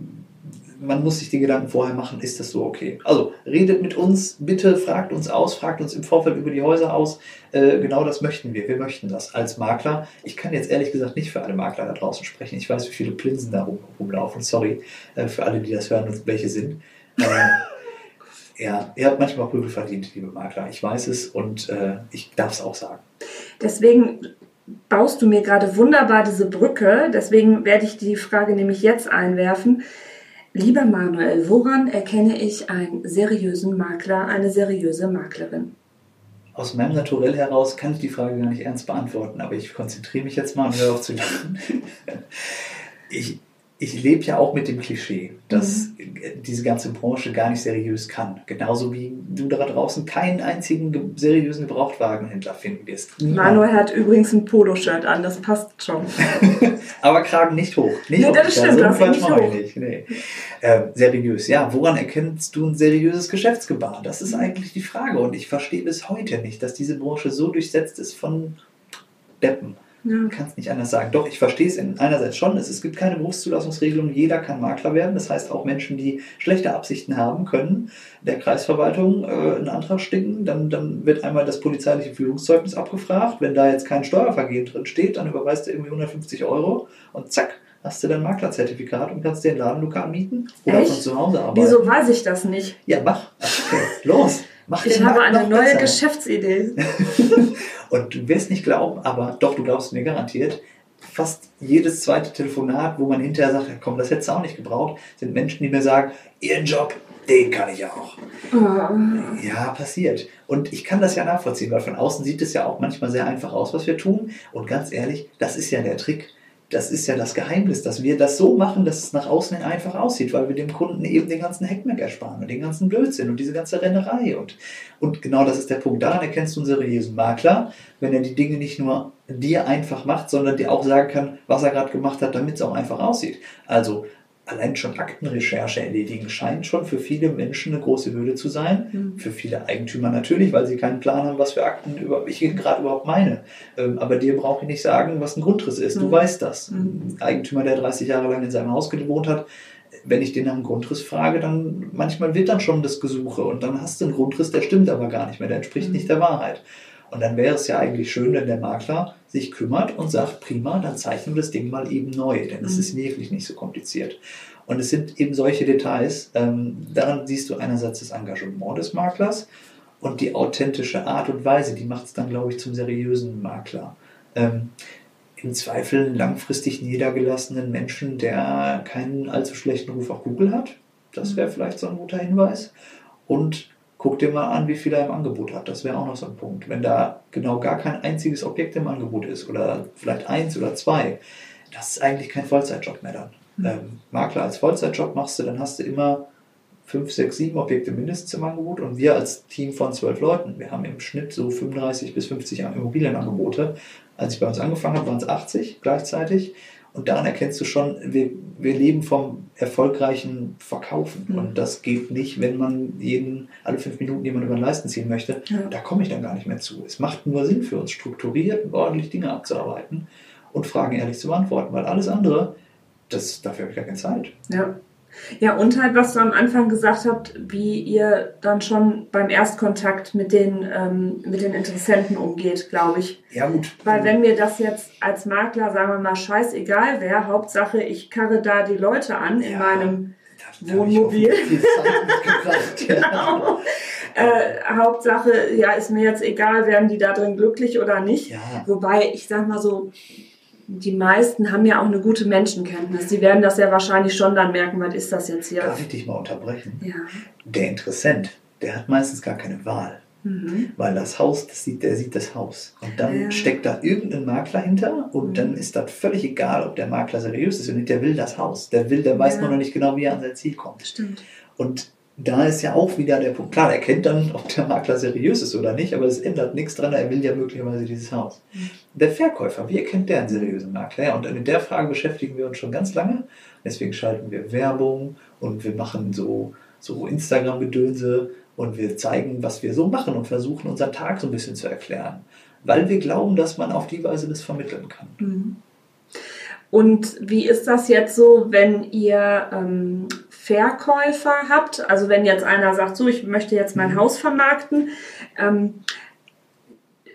man muss sich die Gedanken vorher machen, ist das so okay? Also redet mit uns, bitte fragt uns aus, fragt uns im Vorfeld über die Häuser aus. Äh, genau das möchten wir. Wir möchten das als Makler. Ich kann jetzt ehrlich gesagt nicht für alle Makler da draußen sprechen. Ich weiß, wie viele Plinsen da rum, rumlaufen. Sorry äh, für alle, die das hören und welche sind. Äh, ja, ihr habt manchmal Prügel verdient, liebe Makler. Ich weiß es und äh, ich darf es auch sagen. deswegen baust du mir gerade wunderbar diese Brücke. Deswegen werde ich die Frage nämlich jetzt einwerfen. Lieber Manuel, woran erkenne ich einen seriösen Makler, eine seriöse Maklerin? Aus meinem Naturell heraus kann ich die Frage gar nicht ernst beantworten, aber ich konzentriere mich jetzt mal und höre auf zu lachen. Ich, ich lebe ja auch mit dem Klischee, dass diese ganze Branche gar nicht seriös kann. Genauso wie du da draußen keinen einzigen ge seriösen Gebrauchtwagenhändler finden wirst. Manuel hat übrigens ein Poloshirt an, das passt schon. Aber Kragen nicht hoch. Nicht Nee, hoch. das stimmt, das nicht hoch. nicht. Nee. Ähm, seriös. Ja, woran erkennst du ein seriöses Geschäftsgebaren? Das ist eigentlich die Frage. Und ich verstehe bis heute nicht, dass diese Branche so durchsetzt ist von Deppen. Ja. Du kannst nicht anders sagen. Doch, ich verstehe es in einerseits schon. Es, es gibt keine Berufszulassungsregelung. Jeder kann Makler werden. Das heißt, auch Menschen, die schlechte Absichten haben, können der Kreisverwaltung äh, einen Antrag sticken. Dann, dann wird einmal das polizeiliche Führungszeugnis abgefragt. Wenn da jetzt kein Steuervergehen drin steht, dann überweist du irgendwie 150 Euro und zack, hast du dein Maklerzertifikat und kannst dir ein Ladenlokal mieten oder Echt? von zu Hause arbeiten. Wieso weiß ich das nicht? Ja, mach. Okay, los. Mach ich habe eine neue besser. Geschäftsidee. und du wirst nicht glauben, aber doch, du glaubst mir garantiert, fast jedes zweite Telefonat, wo man hinterher sagt, komm, das hättest du auch nicht gebraucht, sind Menschen, die mir sagen, ihren Job, den kann ich auch. Oh. Ja, passiert. Und ich kann das ja nachvollziehen, weil von außen sieht es ja auch manchmal sehr einfach aus, was wir tun. Und ganz ehrlich, das ist ja der Trick das ist ja das Geheimnis, dass wir das so machen, dass es nach außen hin einfach aussieht, weil wir dem Kunden eben den ganzen Heckmeck ersparen und den ganzen Blödsinn und diese ganze Rennerei. Und, und genau das ist der Punkt. Daran erkennst du einen seriösen Makler, wenn er die Dinge nicht nur dir einfach macht, sondern dir auch sagen kann, was er gerade gemacht hat, damit es auch einfach aussieht. Also allein schon Aktenrecherche erledigen scheint schon für viele Menschen eine große Hürde zu sein. Mhm. Für viele Eigentümer natürlich, weil sie keinen Plan haben, was für Akten über, ich gerade überhaupt meine. Ähm, aber dir brauche ich nicht sagen, was ein Grundriss ist. Mhm. Du weißt das. Mhm. Ein Eigentümer, der 30 Jahre lang in seinem Haus gewohnt hat, wenn ich den nach einem Grundriss frage, dann manchmal wird dann schon das Gesuche und dann hast du einen Grundriss, der stimmt aber gar nicht mehr, der entspricht mhm. nicht der Wahrheit. Und dann wäre es ja eigentlich schön, wenn der Makler sich kümmert und sagt, prima, dann zeichnen wir das Ding mal eben neu, denn es mhm. ist wirklich nicht so kompliziert. Und es sind eben solche Details, ähm, daran siehst du einerseits das Engagement des Maklers und die authentische Art und Weise, die macht es dann, glaube ich, zum seriösen Makler. Ähm, Im Zweifel langfristig niedergelassenen Menschen, der keinen allzu schlechten Ruf auf Google hat. Das wäre mhm. vielleicht so ein guter Hinweis. Und guck dir mal an, wie viel er im Angebot hat. Das wäre auch noch so ein Punkt. Wenn da genau gar kein einziges Objekt im Angebot ist oder vielleicht eins oder zwei, das ist eigentlich kein Vollzeitjob mehr dann. Mhm. Ähm, Makler als Vollzeitjob machst du, dann hast du immer fünf, sechs, sieben Objekte mindestens im Angebot und wir als Team von zwölf Leuten, wir haben im Schnitt so 35 bis 50 Immobilienangebote. Als ich bei uns angefangen habe, waren es 80 gleichzeitig. Und daran erkennst du schon, wir, wir leben vom erfolgreichen Verkaufen. Mhm. Und das geht nicht, wenn man jeden, alle fünf Minuten jemand über den Leisten ziehen möchte. Ja. Da komme ich dann gar nicht mehr zu. Es macht nur Sinn für uns, strukturiert und ordentlich Dinge abzuarbeiten und Fragen ehrlich zu beantworten, weil alles andere, das, dafür habe ich gar keine Zeit. Ja. Ja, und halt, was du am Anfang gesagt habt, wie ihr dann schon beim Erstkontakt mit den, ähm, mit den Interessenten umgeht, glaube ich. Ja, gut. Weil wenn mir das jetzt als Makler, sagen wir mal, scheißegal wäre, Hauptsache ich karre da die Leute an in meinem da, da Wohnmobil. genau. Äh, Hauptsache, ja, ist mir jetzt egal, werden die da drin glücklich oder nicht. Ja. Wobei, ich sag mal so, die meisten haben ja auch eine gute Menschenkenntnis. Sie werden das ja wahrscheinlich schon dann merken, was ist das jetzt hier? Darf ich dich mal unterbrechen? Ja. Der Interessent, der hat meistens gar keine Wahl. Mhm. Weil das Haus, das sieht, der sieht das Haus. Und dann ja. steckt da irgendein Makler hinter und mhm. dann ist das völlig egal, ob der Makler seriös ist und der will das Haus. Der will, der weiß ja. nur noch nicht genau, wie er an sein Ziel kommt. Stimmt. Und da ist ja auch wieder der Punkt. Klar, er kennt dann, ob der Makler seriös ist oder nicht, aber es ändert nichts dran, er will ja möglicherweise dieses Haus. Mhm. Der Verkäufer, wie erkennt der einen seriösen Makler? Und in der Frage beschäftigen wir uns schon ganz lange. Deswegen schalten wir Werbung und wir machen so, so Instagram-Gedönse und wir zeigen, was wir so machen und versuchen, unseren Tag so ein bisschen zu erklären. Weil wir glauben, dass man auf die Weise das vermitteln kann. Mhm. Und wie ist das jetzt so, wenn ihr ähm, Verkäufer habt? Also wenn jetzt einer sagt, so, ich möchte jetzt mein mhm. Haus vermarkten. Ähm,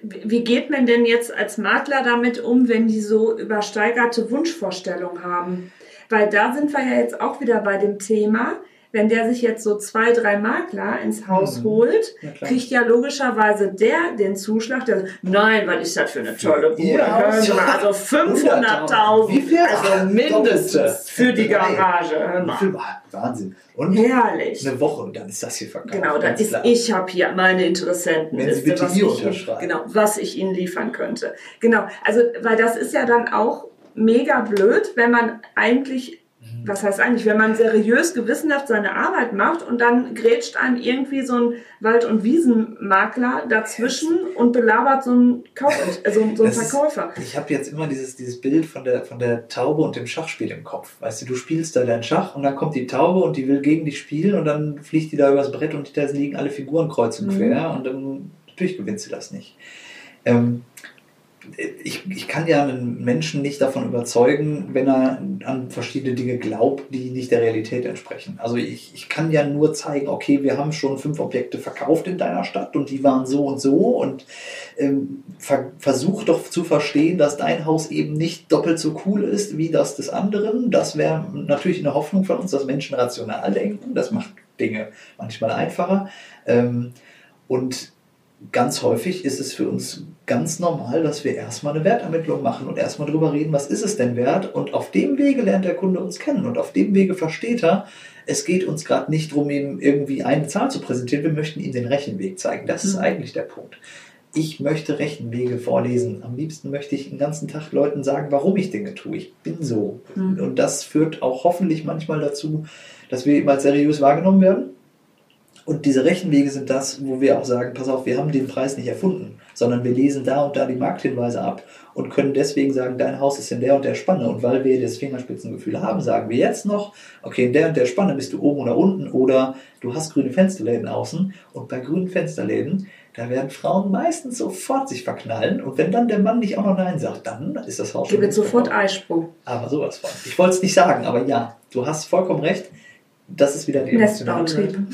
wie geht man denn jetzt als Makler damit um, wenn die so übersteigerte Wunschvorstellungen haben? Weil da sind wir ja jetzt auch wieder bei dem Thema, wenn der sich jetzt so zwei, drei Makler ins Haus mhm. holt, kriegt ja logischerweise der den Zuschlag, der sagt, nein, was ist das für eine tolle Bude? Also 500.000, also mindestens für die Garage. Wahnsinn. Und Herrlich. Eine Woche und dann ist das hier verkauft. Genau, dann ist, ich habe hier meine Interessenten. Wenn Sie bitte hier unterschreiben. Genau, was ich Ihnen liefern könnte. Genau, also, weil das ist ja dann auch mega blöd, wenn man eigentlich was heißt eigentlich, wenn man seriös, gewissenhaft seine Arbeit macht und dann grätscht einem irgendwie so ein Wald- und Wiesenmakler dazwischen und belabert so einen, Kauf äh, so, einen Verkäufer. Ist, ich habe jetzt immer dieses, dieses Bild von der, von der Taube und dem Schachspiel im Kopf. Weißt du, du spielst da dein Schach und dann kommt die Taube und die will gegen dich spielen und dann fliegt die da übers Brett und da liegen alle Figuren kreuz und mhm. quer und dann natürlich gewinnst du das nicht. Ähm, ich, ich kann ja einen Menschen nicht davon überzeugen, wenn er an verschiedene Dinge glaubt, die nicht der Realität entsprechen. Also ich, ich kann ja nur zeigen, okay, wir haben schon fünf Objekte verkauft in deiner Stadt und die waren so und so und ähm, ver versuch doch zu verstehen, dass dein Haus eben nicht doppelt so cool ist wie das des anderen. Das wäre natürlich eine Hoffnung von uns, dass Menschen rational denken. Das macht Dinge manchmal einfacher. Ähm, und ganz häufig ist es für uns ganz normal, dass wir erstmal eine Wertermittlung machen und erstmal darüber reden, was ist es denn wert? Und auf dem Wege lernt der Kunde uns kennen und auf dem Wege versteht er, es geht uns gerade nicht darum, ihm irgendwie eine Zahl zu präsentieren, wir möchten ihm den Rechenweg zeigen. Das ist mhm. eigentlich der Punkt. Ich möchte Rechenwege vorlesen. Am liebsten möchte ich den ganzen Tag Leuten sagen, warum ich Dinge tue. Ich bin so. Mhm. Und das führt auch hoffentlich manchmal dazu, dass wir eben als seriös wahrgenommen werden und diese Rechenwege sind das, wo wir auch sagen, pass auf, wir haben den Preis nicht erfunden, sondern wir lesen da und da die Markthinweise ab und können deswegen sagen, dein Haus ist in der und der Spanne. Und weil wir das Fingerspitzengefühl haben, sagen wir jetzt noch, okay, in der und der Spanne bist du oben oder unten oder du hast grüne Fensterläden außen. Und bei grünen Fensterläden, da werden Frauen meistens sofort sich verknallen. Und wenn dann der Mann nicht auch noch Nein sagt, dann ist das Haus schon. Gib sofort Eisprung. Aber sowas von. Ich wollte es nicht sagen, aber ja, du hast vollkommen recht das ist wieder die emotionale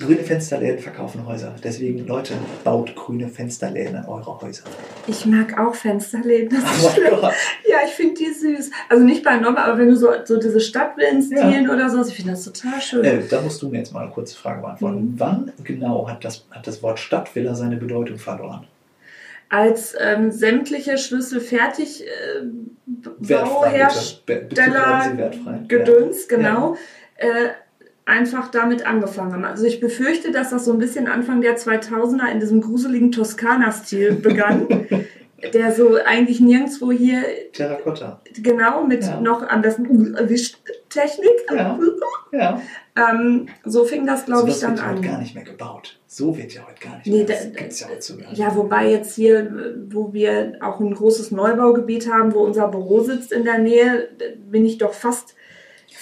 Grüne Fensterläden verkaufen Häuser. Deswegen, Leute, baut grüne Fensterläden in eure Häuser. Ich mag auch Fensterläden. Das oh ist oh ja, ich finde die süß. Also nicht bei Nobel, aber wenn du so, so diese Stadtvillen stilen ja. oder so, ich finde das total schön. Äh, da musst du mir jetzt mal eine kurze Frage beantworten. Mhm. Wann genau hat das, hat das Wort Stadtvilla seine Bedeutung verloren? als ähm, sämtliche Schlüssel fertig äh, Bauhersteller Gedöns, ja. genau. Ja äh, einfach damit angefangen haben. Also ich befürchte, dass das so ein bisschen Anfang der 2000er in diesem gruseligen Toskana-Stil begann, der so eigentlich nirgendwo hier... Terrakotta. Genau, mit ja. noch am besten Wischtechnik. Ja. ja. Ähm, so fing das, glaube so ich, dann wird an. Heute gar nicht mehr gebaut. So wird ja heute gar nicht nee, mehr. Das gibt's ja, heute ja, wobei jetzt hier, wo wir auch ein großes Neubaugebiet haben, wo unser Büro sitzt in der Nähe, bin ich doch fast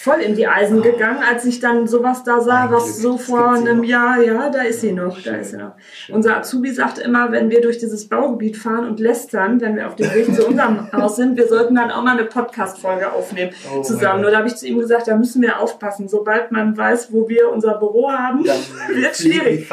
voll in die Eisen gegangen, als ich dann sowas da sah, was so vor einem Jahr, ja, da ist sie noch, da ist sie noch. Unser Azubi sagt immer, wenn wir durch dieses Baugebiet fahren und lästern, wenn wir auf dem Weg zu unserem Haus sind, wir sollten dann auch mal eine Podcast-Folge aufnehmen oh zusammen. Nur da habe ich zu ihm gesagt, da müssen wir aufpassen. Sobald man weiß, wo wir unser Büro haben, wird es schwierig.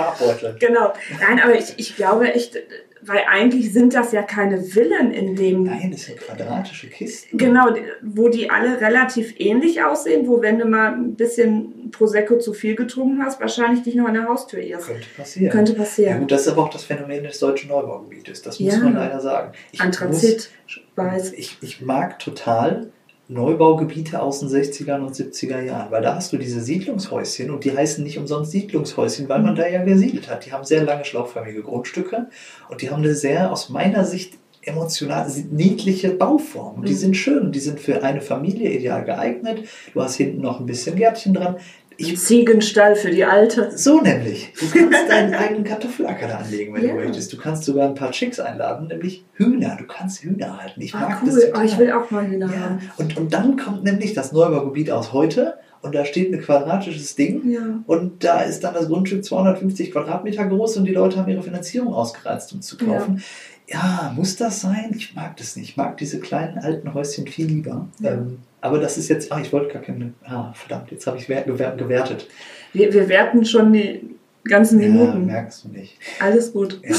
Genau. Nein, aber ich, ich glaube echt, weil eigentlich sind das ja keine Villen in dem. Nein, das sind quadratische Kisten. Genau, wo die alle relativ ähnlich aussehen, wo wenn du mal ein bisschen Prosecco zu viel getrunken hast, wahrscheinlich dich noch an der Haustür irrst. Könnte passieren. Könnte passieren. Ja gut, das ist aber auch das Phänomen des deutschen Neubaugebietes. Das muss ja. man leider sagen. Ich Anthrazit, muss, weiß. Ich, ich mag total Neubaugebiete aus den 60er und 70er Jahren, weil da hast du diese Siedlungshäuschen und die heißen nicht umsonst Siedlungshäuschen, weil man da ja gesiedelt hat. Die haben sehr lange schlauchförmige Grundstücke und die haben eine sehr, aus meiner Sicht, emotional niedliche Bauform. Und die mhm. sind schön, die sind für eine Familie ideal geeignet. Du hast hinten noch ein bisschen Gärtchen dran. Ich, Ziegenstall für die Alte. So nämlich. Du kannst deinen eigenen Kartoffelacker da anlegen, wenn ja. du möchtest. Du kannst sogar ein paar Chicks einladen, nämlich Hühner. Du kannst Hühner halten. Ich ah, mag cool. das. Oh, ich will auch mal Hühner ja. haben. Und, und dann kommt nämlich das Neubaugebiet aus heute und da steht ein quadratisches Ding ja. und da ist dann das Grundstück 250 Quadratmeter groß und die Leute haben ihre Finanzierung ausgereizt, um zu kaufen. Ja. ja muss das sein? Ich mag das nicht. Ich mag diese kleinen alten Häuschen viel lieber. Ähm, aber das ist jetzt, ah, ich wollte gar keine, ah, verdammt, jetzt habe ich gewertet. Wir, wir werten schon die ganzen Minuten. Ja, merkst du nicht. Alles gut. Ja.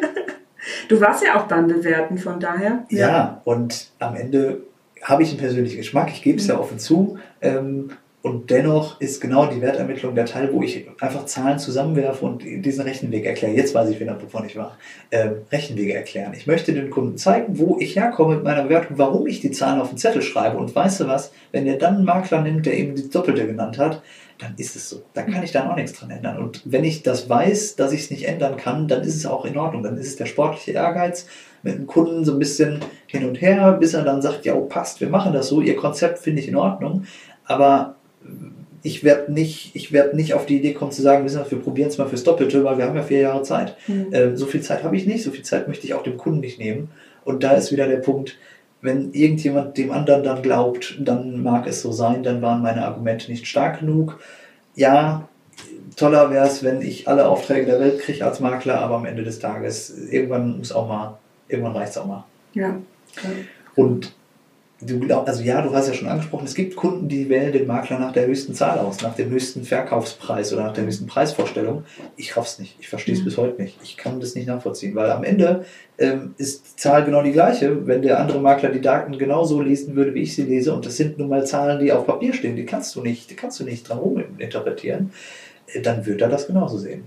du warst ja auch beim Bewerten, von daher. Ja, ja. und am Ende habe ich einen persönlichen Geschmack, ich gebe es mhm. ja offen zu. Ähm, und dennoch ist genau die Wertermittlung der Teil, wo ich einfach Zahlen zusammenwerfe und diesen Rechenweg erkläre. Jetzt weiß ich wieder, wovon ich war. Ähm, Rechenwege erklären. Ich möchte den Kunden zeigen, wo ich herkomme mit meiner Bewertung, warum ich die Zahlen auf den Zettel schreibe. Und weißt du was, wenn der dann einen Makler nimmt, der eben die Doppelte genannt hat, dann ist es so. Da kann ich dann auch nichts dran ändern. Und wenn ich das weiß, dass ich es nicht ändern kann, dann ist es auch in Ordnung. Dann ist es der sportliche Ehrgeiz, mit dem Kunden so ein bisschen hin und her, bis er dann sagt, ja, oh, passt, wir machen das so, ihr Konzept finde ich in Ordnung. Aber ich werde nicht, ich werd nicht auf die Idee kommen zu sagen, wissen wir, probieren es mal fürs Doppelte, weil wir haben ja vier Jahre Zeit. Mhm. Äh, so viel Zeit habe ich nicht, so viel Zeit möchte ich auch dem Kunden nicht nehmen. Und da ist wieder der Punkt, wenn irgendjemand dem anderen dann glaubt, dann mag es so sein, dann waren meine Argumente nicht stark genug. Ja, toller wäre es, wenn ich alle Aufträge der Welt kriege als Makler, aber am Ende des Tages, irgendwann muss auch mal Irgendwann reicht es auch mal. Ja. Und du glaubst, also ja, du hast ja schon angesprochen, es gibt Kunden, die wählen den Makler nach der höchsten Zahl aus, nach dem höchsten Verkaufspreis oder nach der höchsten Preisvorstellung. Ich raff's nicht. Ich verstehe es Mhm. bis heute nicht. Ich kann das nicht nachvollziehen, weil am Ende ähm, ist die Zahl genau die gleiche. Wenn der andere Makler die Daten genauso lesen würde, wie ich sie lese, und das sind nun mal Zahlen, die auf Papier stehen, die kannst du nicht, die kannst du nicht dran ruminterpretieren, äh, dann wird er das genauso sehen.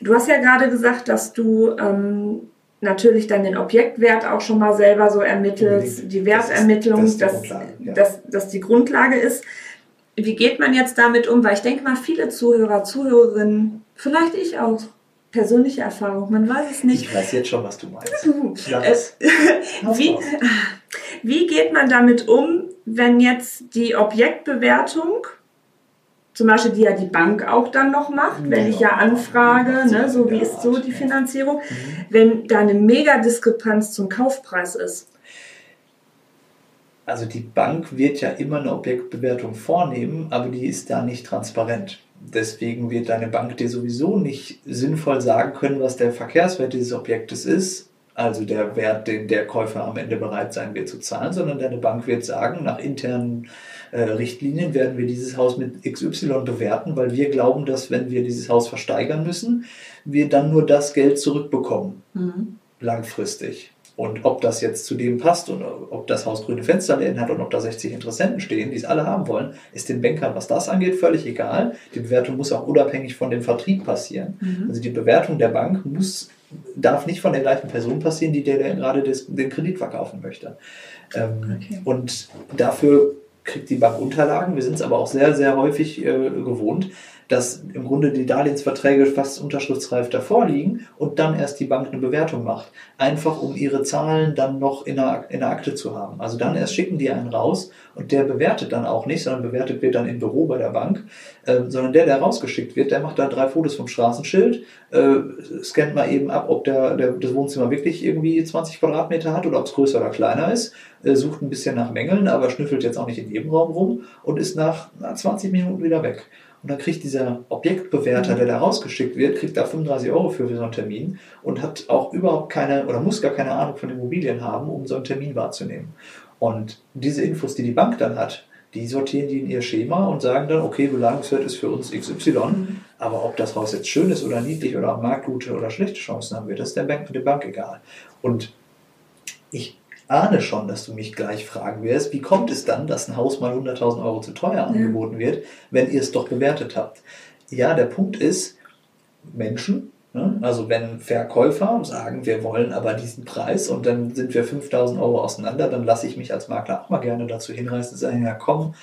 Du hast ja gerade gesagt, dass du ähm, natürlich dann den Objektwert auch schon mal selber so Unbedingt. die Wertermittlung, das dass, ja. dass, dass die Grundlage ist. Wie geht man jetzt damit um? Weil ich denke mal, viele Zuhörer, Zuhörerinnen, vielleicht ich auch, persönliche Erfahrung, man weiß es nicht. Ich weiß jetzt schon, was du meinst. Äh, es. Haus wie, raus. wie geht man damit um, wenn jetzt die Objektbewertung, zum Beispiel die ja die Bank auch dann noch macht, wenn ich ja anfrage, ne, so wie ist so die Finanzierung, Mhm. wenn da eine Mega-Diskrepanz zum Kaufpreis ist. Also die Bank wird ja immer eine Objektbewertung vornehmen, aber die ist da nicht transparent. Deswegen wird deine Bank dir sowieso nicht sinnvoll sagen können, was der Verkehrswert dieses Objektes ist, also der Wert, den der Käufer am Ende bereit sein wird zu zahlen, sondern deine Bank wird sagen, nach internen äh, Richtlinien werden wir dieses Haus mit XY bewerten, weil wir glauben, dass wenn wir dieses Haus versteigern müssen, wir dann nur das Geld zurückbekommen langfristig. Und ob das jetzt zu dem passt und ob das Haus grüne Fensterläden hat und ob da 60 Interessenten stehen, die es alle haben wollen, ist den Bankern, was das angeht, völlig egal. Die Bewertung muss auch unabhängig von dem Vertrieb passieren. Mhm. Also die Bewertung der Bank muss, darf nicht von der gleichen Person passieren, die der, der gerade des, den Kredit verkaufen möchte. Ähm, Okay. Und dafür kriegt die Bank Unterlagen. Wir sind es aber auch sehr, sehr häufig äh, gewohnt, dass im Grunde die Darlehensverträge fast unterschriftsreif davor liegen und dann erst die Bank eine Bewertung macht. Einfach um ihre Zahlen dann noch in der, in der Akte zu haben. Also dann erst schicken die einen raus und der bewertet dann auch nicht, sondern bewertet wird dann im Büro bei der Bank, ähm, sondern der, der rausgeschickt wird, der macht da drei Fotos vom Straßenschild, äh, scannt mal eben ab, ob der, der, das Wohnzimmer wirklich irgendwie 20 Quadratmeter hat oder ob es größer oder kleiner ist, äh, sucht ein bisschen nach Mängeln, aber schnüffelt jetzt auch nicht in jedem Raum rum und ist nach, nach 20 Minuten wieder weg. Und dann kriegt dieser Objektbewerter, der da rausgeschickt wird, kriegt da 35 Euro für, so einen Termin und hat auch überhaupt keine oder muss gar keine Ahnung von Immobilien haben, um so einen Termin wahrzunehmen. Und diese Infos, die die Bank dann hat, die sortieren die in ihr Schema und sagen dann, okay, Belagungswert ist für uns XY, aber ob das Haus jetzt schön ist oder niedlich oder am Markt gute oder schlechte Chancen haben wird, das ist der Bank, der Bank egal. Und ich ahne schon, dass du mich gleich fragen wirst, wie kommt es dann, dass ein Haus mal 100.000 Euro zu teuer angeboten wird, wenn ihr es doch bewertet habt? Ja, der Punkt ist, Menschen, ne, also wenn Verkäufer sagen, wir wollen aber diesen Preis und dann sind wir 5.000 Euro auseinander, dann lasse ich mich als Makler auch mal gerne dazu hinreißen, zu sagen, ja komm,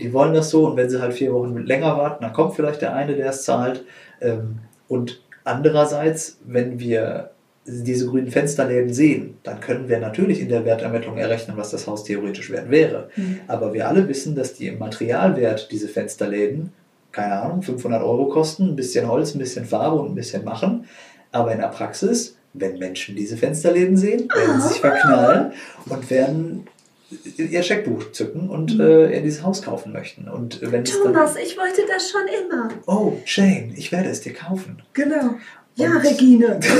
die wollen das so und wenn sie halt vier Wochen länger warten, dann kommt vielleicht der eine, der es zahlt. Ähm, Und andererseits, wenn wir diese grünen Fensterläden sehen, dann können wir natürlich in der Wertermittlung errechnen, was das Haus theoretisch wert wäre. Mhm. Aber wir alle wissen, dass die im Materialwert diese Fensterläden, keine Ahnung, 500 Euro kosten, ein bisschen Holz, ein bisschen Farbe und ein bisschen machen. Aber in der Praxis, wenn Menschen diese Fensterläden sehen, werden sie sich verknallen und werden ihr Scheckbuch zücken und äh, in dieses Haus kaufen möchten. Und wenn es dann, Thomas, ich wollte das schon immer. oh Jane, ich werde es dir kaufen. Genau. Ja, Regine.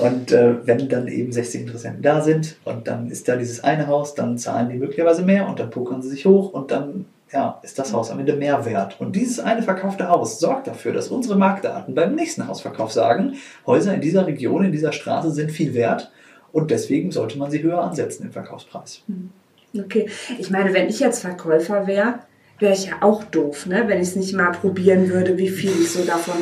Und äh, wenn dann eben 60 Interessenten da sind und dann ist da dieses eine Haus, dann zahlen die möglicherweise mehr und dann pokern sie sich hoch und dann ja, ist das Haus am Ende mehr wert. Und dieses eine verkaufte Haus sorgt dafür, dass unsere Marktdaten beim nächsten Hausverkauf sagen, Häuser in dieser Region, in dieser Straße sind viel wert und deswegen sollte man sie höher ansetzen im Verkaufspreis. Okay, ich meine, wenn ich jetzt Verkäufer wäre, wäre ich ja auch doof, ne? wenn ich es nicht mal probieren würde, wie viel ich so davon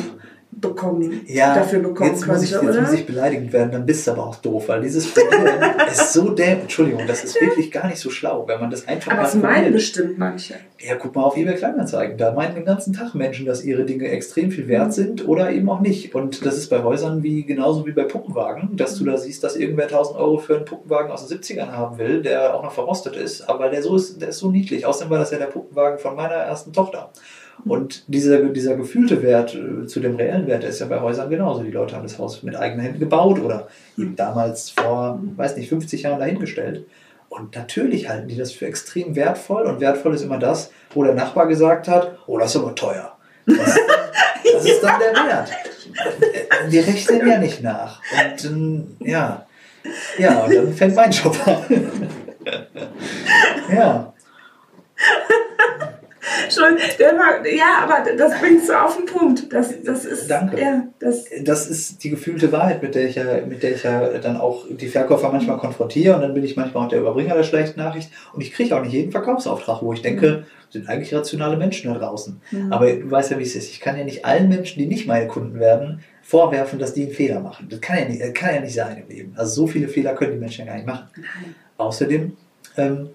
bekommen, Ja, dafür bekommen jetzt, muss ich, könnte, jetzt oder? muss ich beleidigend werden, dann bist du aber auch doof, weil dieses Probieren ist so dämlich. Entschuldigung, das ist wirklich gar nicht so schlau, wenn man das einfach Aber mal es meinen bestimmt manche. Ja, guck mal auf eBay Kleinanzeigen. Da meinen den ganzen Tag Menschen, dass ihre Dinge extrem viel wert sind oder eben auch nicht. Und das ist bei Häusern wie genauso wie bei Puppenwagen, dass du da siehst, dass irgendwer 1000 Euro für einen Puppenwagen aus den 70ern haben will, der auch noch verrostet ist, aber der so ist, der ist so niedlich. Außerdem war das ja der Puppenwagen von meiner ersten Tochter. Und dieser, dieser gefühlte Wert äh, zu dem reellen Wert der ist ja bei Häusern genauso. Die Leute haben das Haus mit eigenen Händen gebaut oder eben damals vor, weiß nicht, 50 Jahren dahingestellt. Und natürlich halten die das für extrem wertvoll. Und wertvoll ist immer das, wo der Nachbar gesagt hat, oh, das ist aber teuer. Das, das ist dann der Wert. äh, die rechnen ja nicht nach. Und ähm, ja. Ja, und dann fängt mein Job an. ja. Schon, ja, aber das bringst du auf den Punkt. Das, das ist, Danke. Ja, das, das ist die gefühlte Wahrheit, mit der, ich ja, mit der ich ja dann auch die Verkäufer manchmal konfrontiere und dann bin ich manchmal auch der Überbringer der schlechten Nachricht und ich kriege auch nicht jeden Verkaufsauftrag, wo ich denke, mhm. sind eigentlich rationale Menschen da draußen. Mhm. Aber du weißt ja, wie es ist. Ich kann ja nicht allen Menschen, die nicht meine Kunden werden, vorwerfen, dass die einen Fehler machen. Das kann ja nicht, kann ja nicht sein im Leben. Also so viele Fehler können die Menschen ja gar nicht machen. Nein. Außerdem ähm,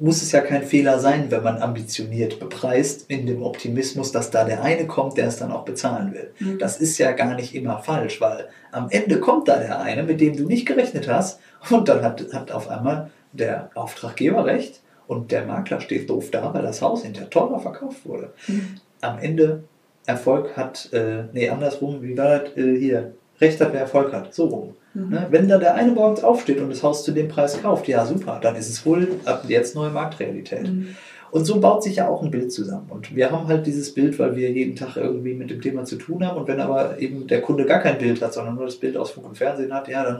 muss es ja kein Fehler sein, wenn man ambitioniert bepreist, in dem Optimismus, dass da der eine kommt, der es dann auch bezahlen will. Mhm. Das ist ja gar nicht immer falsch, weil am Ende kommt da der eine, mit dem du nicht gerechnet hast, und dann hat, hat auf einmal der Auftraggeber recht und der Makler steht doof da, weil das Haus hinterher teurer verkauft wurde. Mhm. Am Ende Erfolg hat, äh, nee, andersrum, wie war das äh, hier? Recht hat, wer Erfolg hat. So rum. Mhm. Ne? Wenn da der eine morgens aufsteht und das Haus zu dem Preis kauft, ja super, dann ist es wohl ab jetzt neue Marktrealität. Mhm. Und so baut sich ja auch ein Bild zusammen. Und wir haben halt dieses Bild, weil wir jeden Tag irgendwie mit dem Thema zu tun haben. Und wenn aber eben der Kunde gar kein Bild hat, sondern nur das Bild aus Funk und Fernsehen hat, ja, dann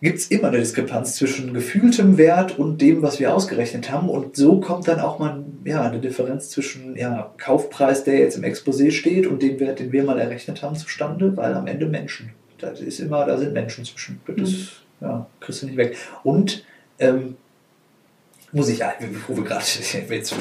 gibt es immer eine Diskrepanz zwischen gefühltem Wert und dem, was wir ausgerechnet haben. Und so kommt dann auch mal ja, eine Differenz zwischen ja, Kaufpreis, der jetzt im Exposé steht, und dem Wert, den wir mal errechnet haben, zustande, weil am Ende Menschen das ist immer, da sind Menschen zwischen. Das mhm. ja, kriegst du nicht weg. Und ähm, muss ich, wo wir gerade, jetzt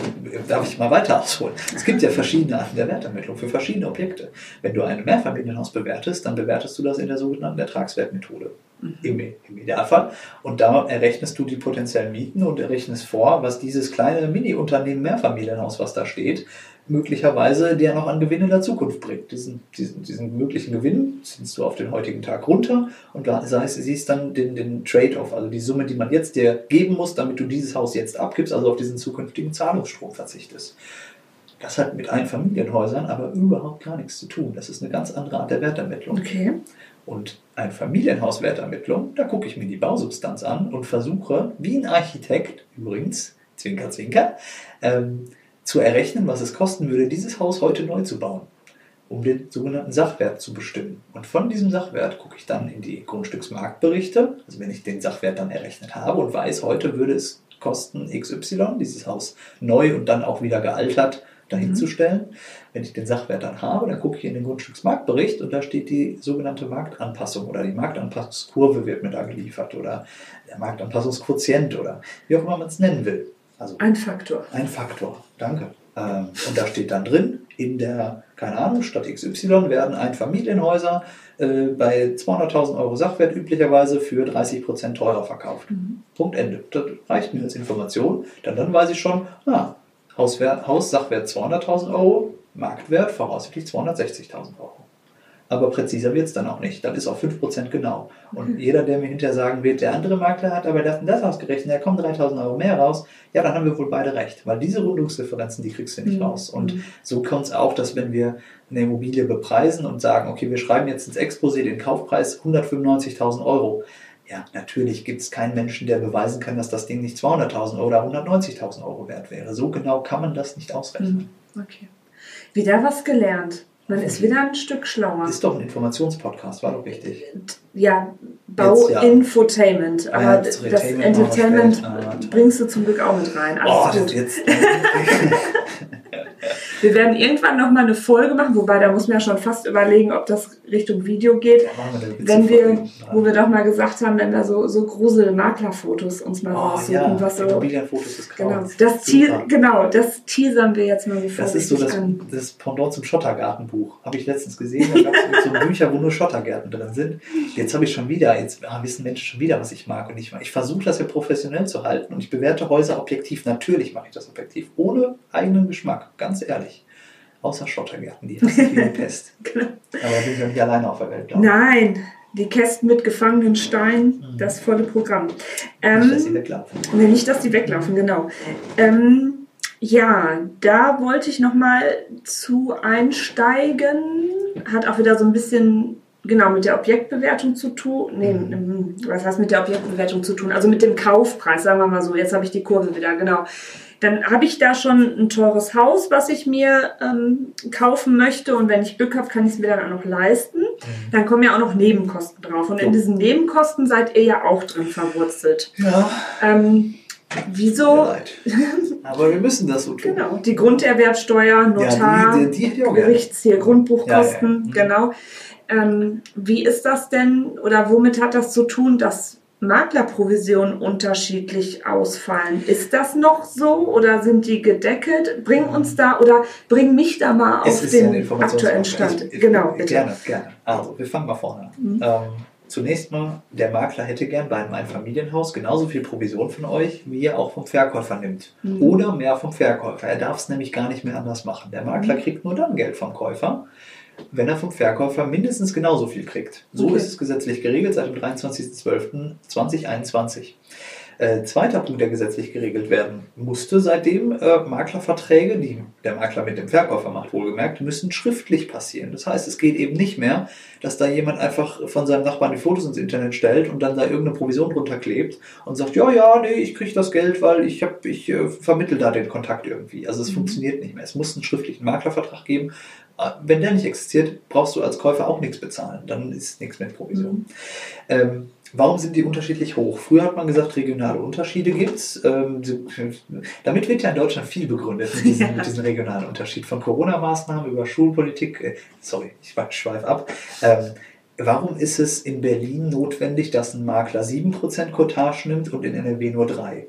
darf ich mal weiter ausholen. Es gibt ja verschiedene Arten der Wertermittlung für verschiedene Objekte. Wenn du ein Mehrfamilienhaus bewertest, dann bewertest du das in der sogenannten Ertragswertmethode. Mhm. Im, Im, Idealfall. Und da errechnest du die potenziellen Mieten und errechnest vor, was dieses kleine Mini-Unternehmen Mehrfamilienhaus, was da steht, möglicherweise der noch an Gewinn in der Zukunft bringt. Diesen, diesen, diesen möglichen Gewinn ziehst du auf den heutigen Tag runter und da heißt, siehst dann den, den Trade-off, also die Summe, die man jetzt dir geben muss, damit du dieses Haus jetzt abgibst, also auf diesen zukünftigen Zahlungsstrom verzichtest. Das hat mit Einfamilienhäusern aber überhaupt gar nichts zu tun. Das ist eine ganz andere Art der Wertermittlung. Okay. Und ein Familienhauswertermittlung, da gucke ich mir die Bausubstanz an und versuche, wie ein Architekt, übrigens, Zwinker, Zwinker, ähm, zu errechnen, was es kosten würde, dieses Haus heute neu zu bauen, um den sogenannten Sachwert zu bestimmen. Und von diesem Sachwert gucke ich dann in die Grundstücksmarktberichte, also wenn ich den Sachwert dann errechnet habe und weiß, heute würde es kosten XY, dieses Haus neu und dann auch wieder gealtert dahinzustellen. Mhm. Wenn ich den Sachwert dann habe, dann gucke ich in den Grundstücksmarktbericht und da steht die sogenannte Marktanpassung oder die Marktanpassungskurve wird mir da geliefert oder der Marktanpassungsquotient oder wie auch immer man es nennen will. Also ein Faktor. Ein Faktor, danke. Ähm, und da steht dann drin, in der, keine Ahnung, Stadt XY werden Einfamilienhäuser äh, bei 200.000 Euro Sachwert üblicherweise für 30% teurer verkauft. Mhm. Punkt Ende. Das reicht mir als Information. Dann, dann weiß ich schon, ah, Hauswert, Haussachwert 200.000 Euro, Marktwert voraussichtlich 260.000 Euro. Aber präziser wird es dann auch nicht. Das ist auf 5% genau. Und mhm. jeder, der mir hinterher sagen wird, der andere Makler hat aber das und das ausgerechnet, da kommen 3000 Euro mehr raus, ja, dann haben wir wohl beide recht. Weil diese Rundungsdifferenzen, die kriegst du nicht mhm. raus. Und mhm. so kommt es auch, dass wenn wir eine Immobilie bepreisen und sagen, okay, wir schreiben jetzt ins Exposé den Kaufpreis 195.000 Euro, ja, natürlich gibt es keinen Menschen, der beweisen kann, dass das Ding nicht 200.000 oder 190.000 Euro wert wäre. So genau kann man das nicht ausrechnen. Okay. Wieder was gelernt. Man ist wieder ein Stück schlauer. Ist doch ein Informationspodcast, war doch richtig. Ja, Bau-Infotainment. Ja. Aber ja, das, das Entertainment ah, bringst du zum Glück auch mit rein. Alles oh, gut. Jetzt. Wir werden irgendwann nochmal eine Folge machen, wobei da muss man ja schon fast überlegen, ob das Richtung Video geht. Ja, wir wenn wir, wo wir doch mal gesagt haben, wenn wir so, so Grusel-Maklerfotos uns mal oh, raussuchen, ja. was so. ist genau, das genau, das teasern wir jetzt mal so Das ist so das, das Pendant zum Schottergartenbuch. Habe ich letztens gesehen. Da gab es so Bücher, wo nur Schottergärten drin sind. Jetzt habe ich schon wieder, jetzt ah, wissen Menschen schon wieder, was ich mag und ich Ich versuche das ja professionell zu halten und ich bewerte Häuser objektiv. Natürlich mache ich das objektiv, ohne eigenen Geschmack, ganz ehrlich. Außer Schottergärten, die hassen wie Pest. genau. Aber sind ja nicht alleine auf der Welt, glaube. Nein, die Kästen mit gefangenen Steinen, mhm. das volle Programm. Ähm, nicht, dass sie weglaufen. Nee, nicht, dass sie weglaufen, genau. Ähm, ja, da wollte ich nochmal zu einsteigen. Hat auch wieder so ein bisschen genau mit der Objektbewertung zu tun. Nee, Mhm. was heißt mit der Objektbewertung zu tun? Also mit dem Kaufpreis, sagen wir mal so. Jetzt habe ich die Kurve wieder, genau. Dann habe ich da schon ein teures Haus, was ich mir ähm, kaufen möchte. Und wenn ich Glück habe, kann ich es mir dann auch noch leisten. Dann kommen ja auch noch Nebenkosten drauf. Und in Mhm. Diesen Nebenkosten seid ihr ja auch drin verwurzelt. Ja, Ähm, wieso? Aber wir müssen das so tun. Genau, die Grunderwerbsteuer, Notar, Ja, die, die, die. Gerichtsziel, Grundbuchkosten, Ja, ja. Mhm. genau. Ähm, wie ist das denn oder womit hat das zu tun, dass Maklerprovisionen unterschiedlich ausfallen? Ist das noch so oder sind die gedeckelt? Bring uns da oder bring mich da mal auf den aktuellen. Stand. Ich- ich- genau, bitte. Gerne, gerne. Also, wir fangen mal vorne an. Mhm. Ähm, zunächst mal, der Makler hätte gern bei einem Einfamilienhaus genauso viel Provision von euch, wie er auch vom Verkäufer nimmt. Mhm. Oder mehr vom Verkäufer. Er darf es nämlich gar nicht mehr anders machen. Der Makler Mhm. kriegt nur dann Geld vom Käufer, wenn er vom Verkäufer mindestens genauso viel kriegt. So Okay. ist es gesetzlich geregelt seit dem 23.12.2021. Äh, zweiter Punkt, der gesetzlich geregelt werden musste, seitdem äh, Maklerverträge, die der Makler mit dem Verkäufer macht, wohlgemerkt, müssen schriftlich passieren. Das heißt, es geht eben nicht mehr, dass da jemand einfach von seinem Nachbarn die Fotos ins Internet stellt und dann da irgendeine Provision drunter klebt und sagt, ja, ja, nee, ich kriege das Geld, weil ich, hab, ich äh, vermittel da den Kontakt irgendwie. Also es Mhm. funktioniert nicht mehr. Es muss einen schriftlichen Maklervertrag geben. Äh, Wenn der nicht existiert, brauchst du als Käufer auch nichts bezahlen. Dann ist nichts mit Provision. Mhm. Ähm, warum sind die unterschiedlich hoch? Früher hat man gesagt, regionale Unterschiede gibt es. Ähm, damit wird ja in Deutschland viel begründet, mit diesem, Ja. mit diesem regionalen Unterschied. Von Corona-Maßnahmen über Schulpolitik. Äh, sorry, ich schweife ab. Ähm, warum ist es in Berlin notwendig, dass ein Makler 7% Cottage nimmt und in NRW nur 3%?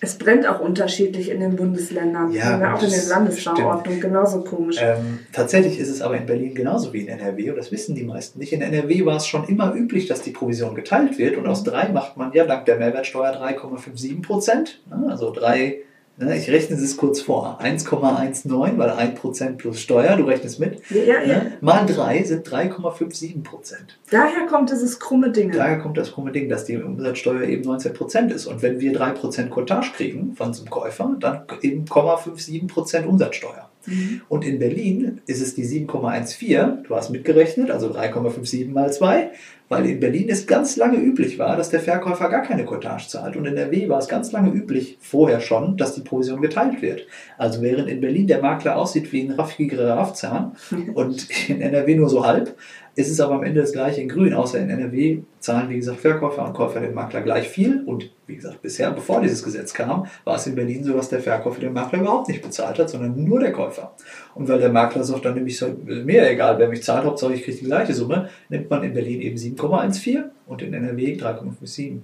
Es brennt auch unterschiedlich in den Bundesländern. Ja, wir auch in den Landesverordnungen genauso komisch. Ähm, tatsächlich ist es aber in Berlin genauso wie in NRW und das wissen die meisten nicht. In NRW war es schon immer üblich, dass die Provision geteilt wird und aus drei macht man ja dank der Mehrwertsteuer 3,57 Prozent. Also drei, ne, ich rechne es kurz vor, 1,19, weil 1 Prozent plus Steuer, du rechnest mit, ja, ja, ne, mal drei sind 3,57 Prozent. Daher kommt dieses krumme Ding. Daher kommt das krumme Ding, dass die Umsatzsteuer eben 19 Prozent ist. Und wenn wir 3 Prozent Cottage kriegen von einem Käufer, dann eben 0,57 Prozent Umsatzsteuer. Mhm. Und in Berlin ist es die 7,14, du hast mitgerechnet, also 3,57 mal 2, weil in Berlin es ganz lange üblich war, dass der Verkäufer gar keine Cottage zahlt. Und in NRW war es ganz lange üblich, vorher schon, dass die Provision geteilt wird. Also während in Berlin der Makler aussieht wie ein raffiger Raffzahn und in NRW nur so halb, ist es aber am Ende das gleiche in grün, außer in NRW zahlen, wie gesagt, Verkäufer und Käufer den Makler gleich viel. Und wie gesagt, bisher, bevor dieses Gesetz kam, war es in Berlin so, dass der Verkäufer den Makler überhaupt nicht bezahlt hat, sondern nur der Käufer. Und weil der Makler sagt, dann nehme ich so, mir egal, wer mich zahlt, Hauptsache ich kriege die gleiche Summe, nimmt man in Berlin eben 7,14 und in NRW 3,57.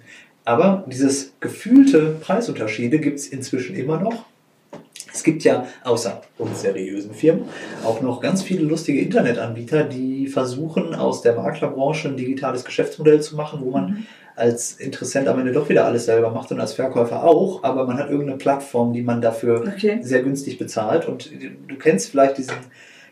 Aber dieses gefühlte Preisunterschiede gibt es inzwischen immer noch. Es gibt ja außer uns seriösen Firmen auch noch ganz viele lustige Internetanbieter, die versuchen, aus der Maklerbranche ein digitales Geschäftsmodell zu machen, wo man als Interessent am Ende doch wieder alles selber macht und als Verkäufer auch, aber man hat irgendeine Plattform, die man dafür Okay. sehr günstig bezahlt. Und du kennst vielleicht diesen,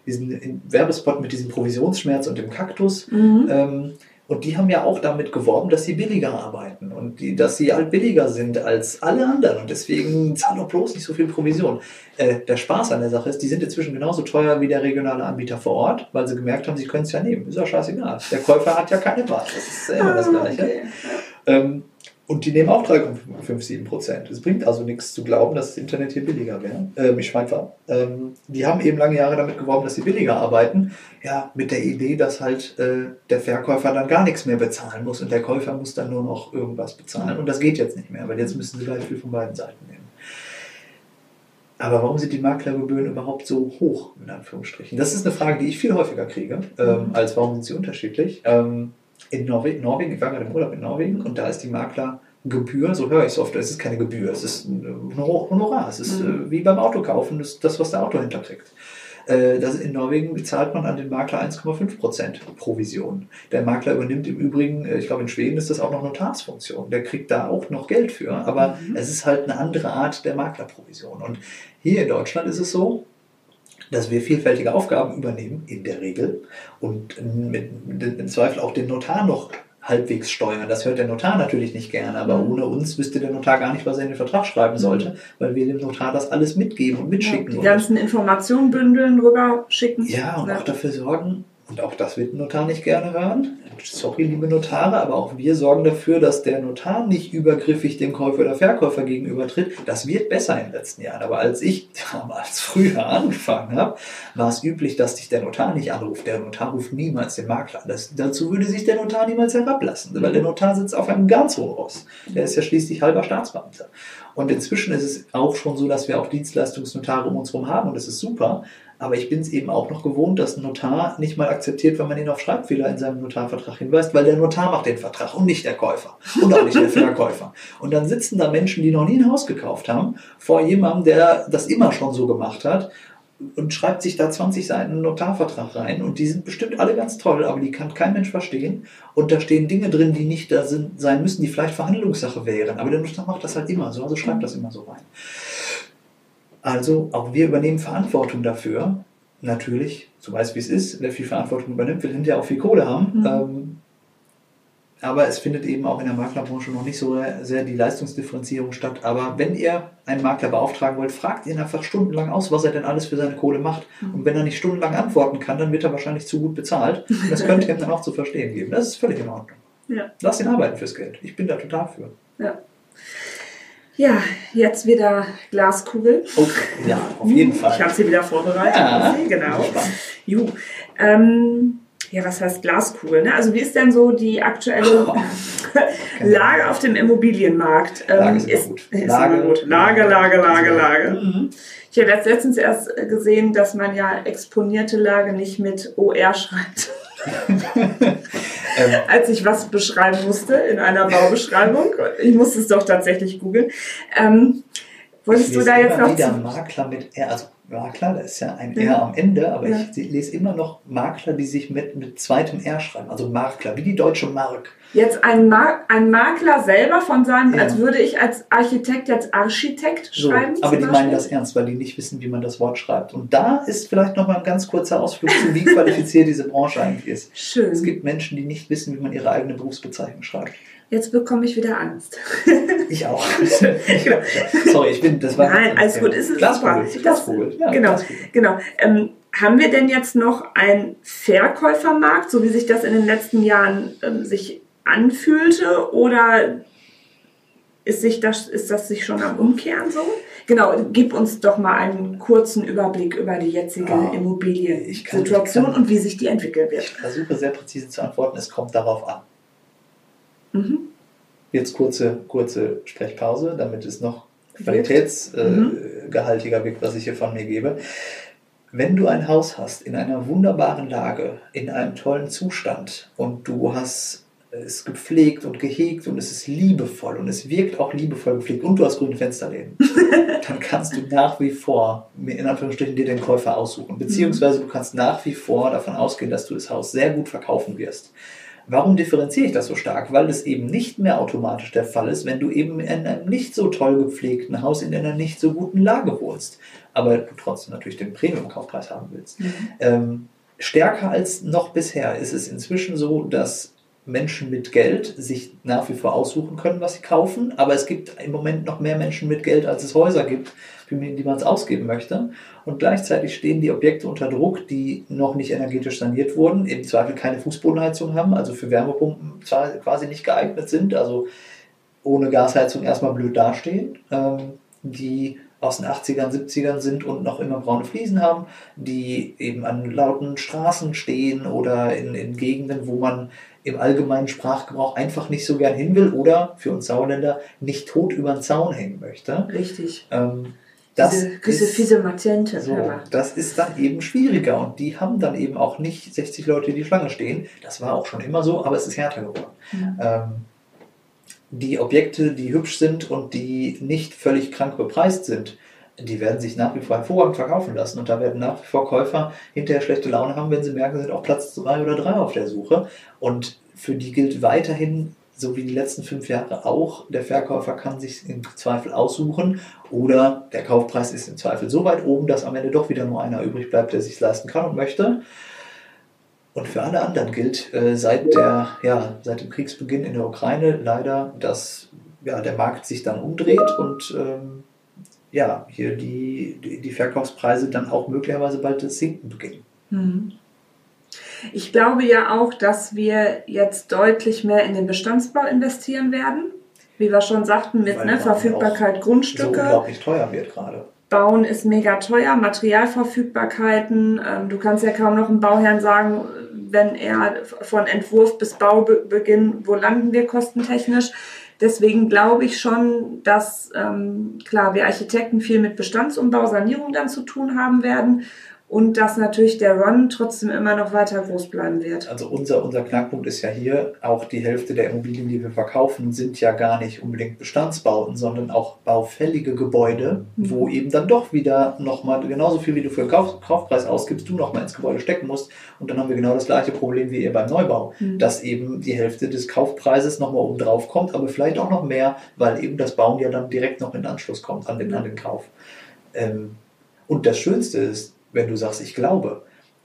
diesen Werbespot mit diesem Provisionsschmerz und dem Kaktus. Mhm. Ähm, und die haben ja auch damit geworben, dass sie billiger arbeiten und die, dass sie halt billiger sind als alle anderen. Und deswegen zahl doch bloß nicht so viel Provision. Äh, der Spaß an der Sache ist, die sind inzwischen genauso teuer wie der regionale Anbieter vor Ort, weil sie gemerkt haben, sie können es ja nehmen. Ist ja scheißegal. Der Käufer hat ja keine Wahl. Das ist ja immer das Gleiche. Ah, Okay. Ähm, und die nehmen auch 3,57 Prozent. Es bringt also nichts zu glauben, dass das Internet hier billiger wäre. Ähm, ich ab. Ähm, die haben eben lange Jahre damit geworben, dass sie billiger arbeiten. Ja, mit der Idee, dass halt äh, der Verkäufer dann gar nichts mehr bezahlen muss und der Käufer muss dann nur noch irgendwas bezahlen. Und das geht jetzt nicht mehr, weil jetzt müssen sie gleich viel von beiden Seiten nehmen. Aber warum sind die Maklergebühren überhaupt so hoch, in Anführungsstrichen? Das ist eine Frage, die ich viel häufiger kriege, ähm, als warum sind sie unterschiedlich. Ähm, in Norwe Norwegen, ich war gerade im Urlaub in Norwegen und da ist die Maklergebühr, so höre ich es oft, es ist keine Gebühr, es ist ein Honorar, es ist Mhm. äh, wie beim Autokaufen, das, das was der Autohändler kriegt. Äh, Das in Norwegen bezahlt man an den Makler 1,5% Provision. Der Makler übernimmt im Übrigen, äh, ich glaube in Schweden ist das auch noch Notarsfunktion. Der kriegt da auch noch Geld für, aber Mhm. es ist halt eine andere Art der Maklerprovision. Und hier in Deutschland ist es so, dass wir vielfältige Aufgaben übernehmen, in der Regel, und im Zweifel auch den Notar noch halbwegs steuern. Das hört der Notar natürlich nicht gerne, aber Mhm. ohne uns wüsste der Notar gar nicht, was er in den Vertrag schreiben sollte, weil wir dem Notar das alles mitgeben und Ja, mitschicken. die und ganzen Informationen bündeln, rüber schicken. ja, und auch dafür sorgen, und auch das wird ein Notar nicht gerne hören. Sorry, liebe Notare, aber auch wir sorgen dafür, dass der Notar nicht übergriffig dem Käufer oder Verkäufer gegenüber tritt. Das wird besser in den letzten Jahren. Aber als ich damals früher angefangen habe, war es üblich, dass sich der Notar nicht anruft. Der Notar ruft niemals den Makler an. Das, dazu würde sich der Notar niemals herablassen, weil der Notar sitzt auf einem ganz hohen Ross. Der ist ja schließlich halber Staatsbeamter. Und inzwischen ist es auch schon so, dass wir auch Dienstleistungsnotare um uns herum haben und das ist super. Aber ich bin es eben auch noch gewohnt, dass ein Notar nicht mal akzeptiert, wenn man ihn auf Schreibfehler in seinem Notarvertrag hinweist, weil der Notar macht den Vertrag und nicht der Käufer und auch nicht der Verkäufer. Und dann sitzen da Menschen, die noch nie ein Haus gekauft haben, vor jemandem, der das immer schon so gemacht hat und schreibt sich da 20 Seiten Notarvertrag rein und die sind bestimmt alle ganz toll, aber die kann kein Mensch verstehen und da stehen Dinge drin, die nicht da sind, sein müssen, die vielleicht Verhandlungssache wären, aber der Notar macht das halt immer so, also schreibt das immer so rein. Also auch wir übernehmen Verantwortung dafür. Natürlich, so weiß wie es ist, wer viel Verantwortung übernimmt, will hinterher auch viel Kohle haben. Mhm. Ähm, aber es findet eben auch in der Maklerbranche noch nicht so sehr die Leistungsdifferenzierung statt. Aber wenn ihr einen Makler beauftragen wollt, fragt ihn einfach stundenlang aus, was er denn alles für seine Kohle macht. Mhm. Und wenn er nicht stundenlang antworten kann, dann wird er wahrscheinlich zu gut bezahlt. Das könnt ihr ihm dann auch zu verstehen geben. Das ist völlig in Ordnung. Ja. Lasst ihn arbeiten fürs Geld. Ich bin da total für. Ja. Ja, jetzt wieder Glaskugel. Okay, ja, auf jeden Fall. Ich habe sie wieder vorbereitet. Ja, sie, genau. Juh. Ähm, ja, was heißt Glaskugel? Ne? Also wie ist denn so die aktuelle oh, Lage auf dem Immobilienmarkt? Ähm, Lage ist, ist, gut. ist Lage, gut. Lage, Lage, Lage, Lage. Mhm. Ich habe jetzt letztens erst gesehen, dass man ja exponierte Lage nicht mit OR schreibt. als ich was beschreiben musste in einer Baubeschreibung. Ich musste es doch tatsächlich googeln. Ähm, wolltest du da jetzt noch... wieder Makler mit R, also Makler, da ist ja ein R am Ende, aber ja. ich lese immer noch Makler, die sich mit, mit zweitem R schreiben, also Makler, wie die deutsche Mark. Jetzt ein, Mar ein Makler selber von seinem, ja. als würde ich als Architekt jetzt Architekt so, schreiben. Aber die meinen das ernst, weil die nicht wissen, wie man das Wort schreibt. Und da ist vielleicht nochmal ein ganz kurzer Ausflug zu, wie qualifiziert diese Branche eigentlich ist. Schön. Es gibt Menschen, die nicht wissen, wie man ihre eigene Berufsbezeichnung schreibt. Jetzt bekomme ich wieder Angst. ich auch. genau. Sorry, ich bin, das war. Nein, alles gut, ist es Glaskugel. Glaskugel. Ja, genau, Glaskugel. genau. Ähm, haben wir denn jetzt noch einen Verkäufermarkt, so wie sich das in den letzten Jahren ähm, sich anfühlte, oder ist, sich das, ist das sich schon am Umkehren so? Genau, gib uns doch mal einen kurzen Überblick über die jetzige oh, Immobiliensituation und wie sich die entwickeln wird. Ich versuche sehr präzise zu antworten, es kommt darauf an. Mhm. Jetzt kurze, kurze Sprechpause, damit es noch qualitätsgehaltiger mhm. wird, was ich hier von mir gebe. Wenn du ein Haus hast in einer wunderbaren Lage, in einem tollen Zustand und du hast es gepflegt und gehegt und es ist liebevoll und es wirkt auch liebevoll gepflegt und du hast grüne Fensterläden, dann kannst du nach wie vor in Anführungsstrichen dir den Käufer aussuchen. Beziehungsweise du kannst nach wie vor davon ausgehen, dass du das Haus sehr gut verkaufen wirst. Warum differenziere ich das so stark? Weil es eben nicht mehr automatisch der Fall ist, wenn du eben in einem nicht so toll gepflegten Haus in einer nicht so guten Lage wohnst, aber du trotzdem natürlich den Premium-Kaufpreis haben willst. Mhm. Ähm, stärker als noch bisher ist es inzwischen so, dass Menschen mit Geld sich nach wie vor aussuchen können, was sie kaufen, aber es gibt im Moment noch mehr Menschen mit Geld, als es Häuser gibt, für die man es ausgeben möchte. Und gleichzeitig stehen die Objekte unter Druck, die noch nicht energetisch saniert wurden, im Zweifel keine Fußbodenheizung haben, also für Wärmepumpen quasi nicht geeignet sind, also ohne Gasheizung erstmal blöd dastehen, ähm, die aus den 80ern, 70ern sind und noch immer braune Fliesen haben, die eben an lauten Straßen stehen oder in, in Gegenden, wo man im allgemeinen Sprachgebrauch einfach nicht so gern hin will oder für uns Sauerländer nicht tot über den Zaun hängen möchte. Richtig. Ähm, das diese, diese ist. So, das ist dann eben schwieriger und die haben dann eben auch nicht 60 Leute, die die Schlange stehen. Das war auch schon immer so, aber es ist härter geworden. Mhm. Ähm, die Objekte, die hübsch sind und die nicht völlig krank bepreist sind, die werden sich nach wie vor hervorragend verkaufen lassen und da werden nach wie vor Käufer hinterher schlechte Laune haben, wenn sie merken, sie sind auf Platz 2 oder 3 auf der Suche. Und für die gilt weiterhin so wie die letzten fünf Jahre auch, der Verkäufer kann sich im Zweifel aussuchen oder der Kaufpreis ist im Zweifel so weit oben, dass am Ende doch wieder nur einer übrig bleibt, der sich leisten kann und möchte. Und für alle anderen gilt äh, seit, der, ja, seit dem Kriegsbeginn in der Ukraine leider, dass ja, der Markt sich dann umdreht und ähm, ja, hier die, die, Verkaufspreise dann auch möglicherweise bald Sinken beginnen. Mhm. Ich glaube ja auch, dass wir jetzt deutlich mehr in den Bestandsbau investieren werden. Wie wir schon sagten, mit ne, Verfügbarkeit Grundstücke. So unglaublich teuer wird gerade. Bauen ist mega teuer, Materialverfügbarkeiten. Ähm, du kannst ja kaum noch einem Bauherrn sagen, wenn er von Entwurf bis Baubeginn, wo landen wir kostentechnisch. Deswegen glaube ich schon, dass ähm, klar wir Architekten viel mit Bestandsumbau, Sanierung dann zu tun haben werden und dass natürlich der Run trotzdem immer noch weiter groß bleiben wird. Also unser, unser Knackpunkt ist ja hier, auch die Hälfte der Immobilien, die wir verkaufen, sind ja gar nicht unbedingt Bestandsbauten, sondern auch baufällige Gebäude, mhm. wo eben dann doch wieder nochmal genauso viel, wie du für den Kauf, Kaufpreis ausgibst, du nochmal ins Gebäude stecken musst. Und dann haben wir genau das gleiche Problem wie ihr beim Neubau, mhm. dass eben die Hälfte des Kaufpreises nochmal oben drauf kommt, aber vielleicht auch noch mehr, weil eben das Bauen ja dann direkt noch in Anschluss kommt an den, mhm. an den Kauf. Ähm, und das Schönste ist, wenn du sagst, ich glaube.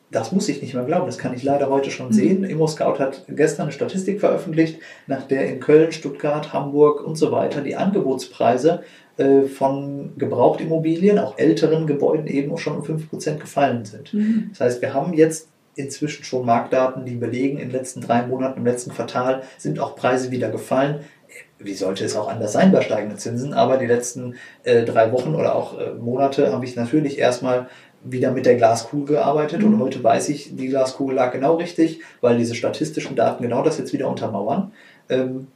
Das muss ich nicht mehr glauben, das kann ich leider heute schon mhm. sehen. ImmoScout hat gestern eine Statistik veröffentlicht, nach der in Köln, Stuttgart, Hamburg und so weiter die Angebotspreise äh, von Gebrauchtimmobilien, auch älteren Gebäuden eben auch schon um 5% gefallen sind. Mhm. Das heißt, wir haben jetzt inzwischen schon Marktdaten, die belegen, in den letzten drei Monaten, im letzten Quartal sind auch Preise wieder gefallen. Wie sollte es auch anders sein bei steigenden Zinsen? Aber die letzten äh, drei Wochen oder auch äh, Monate habe ich natürlich erstmal wieder mit der Glaskugel gearbeitet und mhm. heute weiß ich, die Glaskugel lag genau richtig, weil diese statistischen Daten genau das jetzt wieder untermauern. Ähm,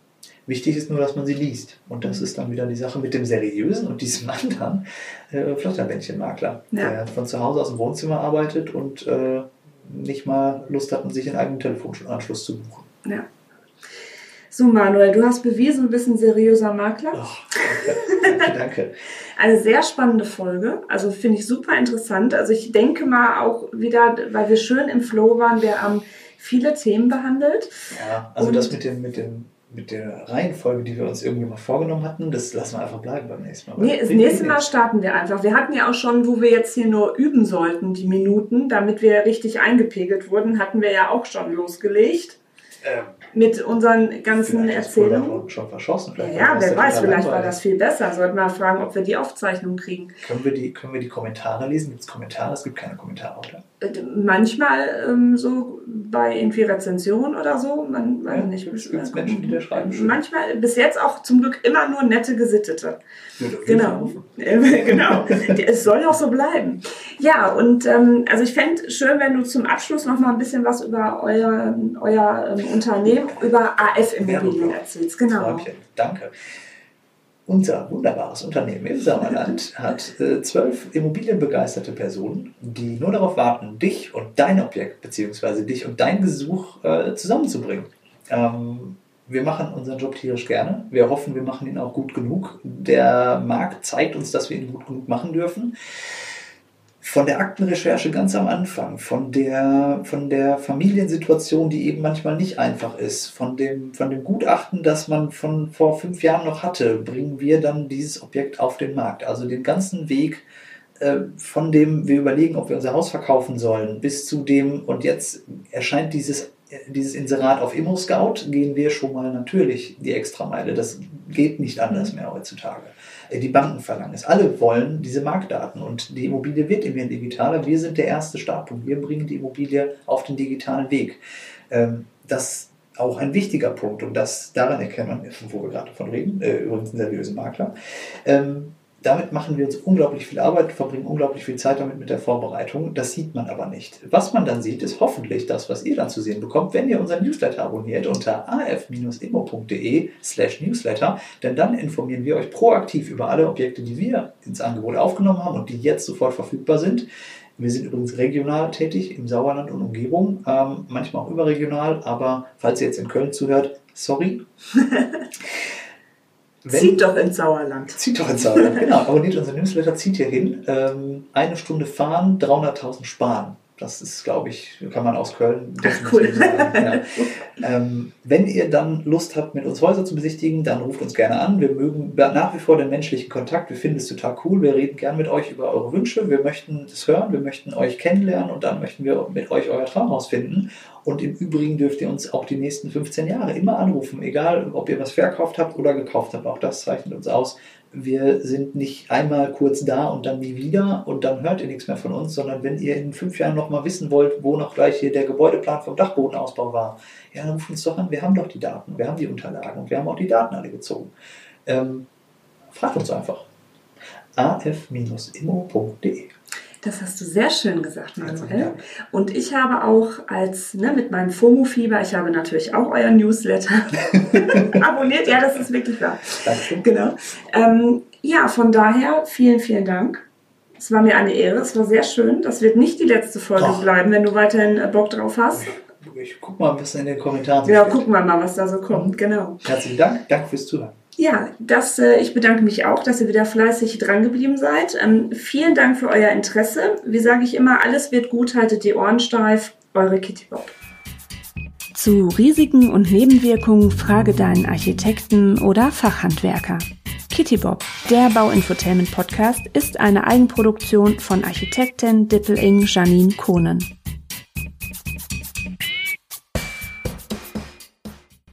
wichtig ist nur, dass man sie liest. Und das ist dann wieder die Sache mit dem Seriösen und diesem anderen äh, Flotterbändchenmakler, ja. der von zu Hause aus dem Wohnzimmer arbeitet und äh, nicht mal Lust hat, sich einen eigenen Telefonanschluss zu buchen. Ja. So, Manuel, du hast bewiesen, du bist ein seriöser Makler. Oh, danke, danke. Eine sehr spannende Folge. Also finde ich super interessant. Also ich denke mal auch wieder, weil wir schön im Flow waren, wir haben viele Themen behandelt. Ja, also Und das mit dem, mit dem mit der Reihenfolge, die wir uns irgendwie mal vorgenommen hatten, das lassen wir einfach bleiben beim nächsten Mal. Nee, das nächste Mal starten wir einfach. Wir hatten ja auch schon, wo wir jetzt hier nur üben sollten, die Minuten, damit wir richtig eingepegelt wurden, hatten wir ja auch schon losgelegt. Ähm, mit unseren ganzen Erzählungen. Schon verschossen. Vielleicht ja, wer weiß, vielleicht war das viel besser. Sollten wir mal fragen, ob wir die Aufzeichnung kriegen. Können wir die, können wir die Kommentare lesen? Gibt es Kommentare? Es gibt keine Kommentare, oder? Manchmal ähm, so bei irgendwie Rezensionen oder so. Man, ja, nicht. Gibt es Menschen, die da schreiben? Schön. Manchmal, bis jetzt auch zum Glück immer nur nette Gesittete. Ja, genau. genau. es soll auch so bleiben. Ja, und ähm, also ich fände es schön, wenn du zum Abschluss noch mal ein bisschen was über euer, euer ähm, Unternehmen, über AF Immobilien erzählst. Genau. Träumchen. Danke. Unser wunderbares Unternehmen im Sauerland hat äh, zwölf immobilienbegeisterte Personen, die nur darauf warten, dich und dein Objekt bzw. dich und dein Gesuch äh, zusammenzubringen. Ähm, wir machen unseren Job tierisch gerne. Wir hoffen, wir machen ihn auch gut genug. Der Markt zeigt uns, dass wir ihn gut genug machen dürfen von der Aktenrecherche ganz am Anfang, von der, von der Familiensituation, die eben manchmal nicht einfach ist, von dem, von dem Gutachten, das man von vor fünf Jahren noch hatte, bringen wir dann dieses Objekt auf den Markt. Also den ganzen Weg äh, von dem wir überlegen, ob wir unser Haus verkaufen sollen, bis zu dem, und jetzt erscheint dieses, dieses Inserat auf ImmoScout, gehen wir schon mal natürlich die Extrameile. Das geht nicht anders mehr heutzutage. Äh, die Banken verlangen es. Alle wollen diese Marktdaten und die Immobilie wird immer digitaler. Wir sind der erste Startpunkt. Wir bringen die Immobilie auf den digitalen Weg. Ähm, das auch ein wichtiger Punkt und das daran erkennt man, wo wir gerade davon reden, äh, übrigens ein seriöser Makler. Ähm, damit machen wir uns unglaublich viel Arbeit, verbringen unglaublich viel Zeit damit mit der Vorbereitung. Das sieht man aber nicht. Was man dann sieht, ist hoffentlich das, was ihr dann zu sehen bekommt, wenn ihr unseren Newsletter abonniert unter af-immo.de slash newsletter. Denn dann informieren wir euch proaktiv über alle Objekte, die wir ins Angebot aufgenommen haben und die jetzt sofort verfügbar sind. Wir sind übrigens regional tätig im Sauerland und Umgebung, ähm, manchmal auch überregional, aber falls ihr jetzt in Köln zuhört, sorry. Wenn, zieht doch ins Sauerland. Zieht doch ins Sauerland, genau. Abonniert unser Newsletter, zieht hier hin. Ähm, eine Stunde fahren, 300.000 sparen. Das ist, glaube ich, kann man aus Köln definitiv cool. sagen. Ja. Ähm, wenn ihr dann Lust habt, mit uns Häuser zu besichtigen, dann ruft uns gerne an. Wir mögen nach wie vor den menschlichen Kontakt. Wir finden es total cool. Wir reden gerne mit euch über eure Wünsche. Wir möchten das hören. Wir möchten euch kennenlernen und dann möchten wir mit euch euer Traumhaus finden. Und im Übrigen dürft ihr uns auch die nächsten 15 Jahre immer anrufen, egal ob ihr was verkauft habt oder gekauft habt. Auch das zeichnet uns aus. Wir sind nicht einmal kurz da und dann nie wieder und dann hört ihr nichts mehr von uns, sondern wenn ihr in fünf Jahren nochmal wissen wollt, wo noch gleich hier der Gebäudeplan vom Dachbodenausbau war, ja, dann ruft uns doch an, wir haben doch die Daten, wir haben die Unterlagen und wir haben auch die Daten alle gezogen. Ähm, fragt uns einfach. af-immo.de das hast du sehr schön gesagt, Manuel. Und ich habe auch als, ne, mit meinem FOMO-Fieber, ich habe natürlich auch euer Newsletter abonniert. Ja, das ist wirklich wahr. Dankeschön. Genau. Ähm, ja, von daher vielen, vielen Dank. Es war mir eine Ehre, es war sehr schön. Das wird nicht die letzte Folge Doch. bleiben, wenn du weiterhin äh, Bock drauf hast. Ich guck mal, was in den Kommentaren. Ja, gucken wir mal, was da so kommt. Genau. Herzlichen Dank. Danke fürs Zuhören. Ja, das, äh, ich bedanke mich auch, dass ihr wieder fleißig drangeblieben seid. Ähm, vielen Dank für euer Interesse. Wie sage ich immer, alles wird gut, haltet die Ohren steif. Eure Kitty Bob. Zu Risiken und Nebenwirkungen frage deinen Architekten oder Fachhandwerker. Kitty Bob, der Bauinfotainment Podcast, ist eine Eigenproduktion von Architektin Dippel-Ing Janine Kohnen.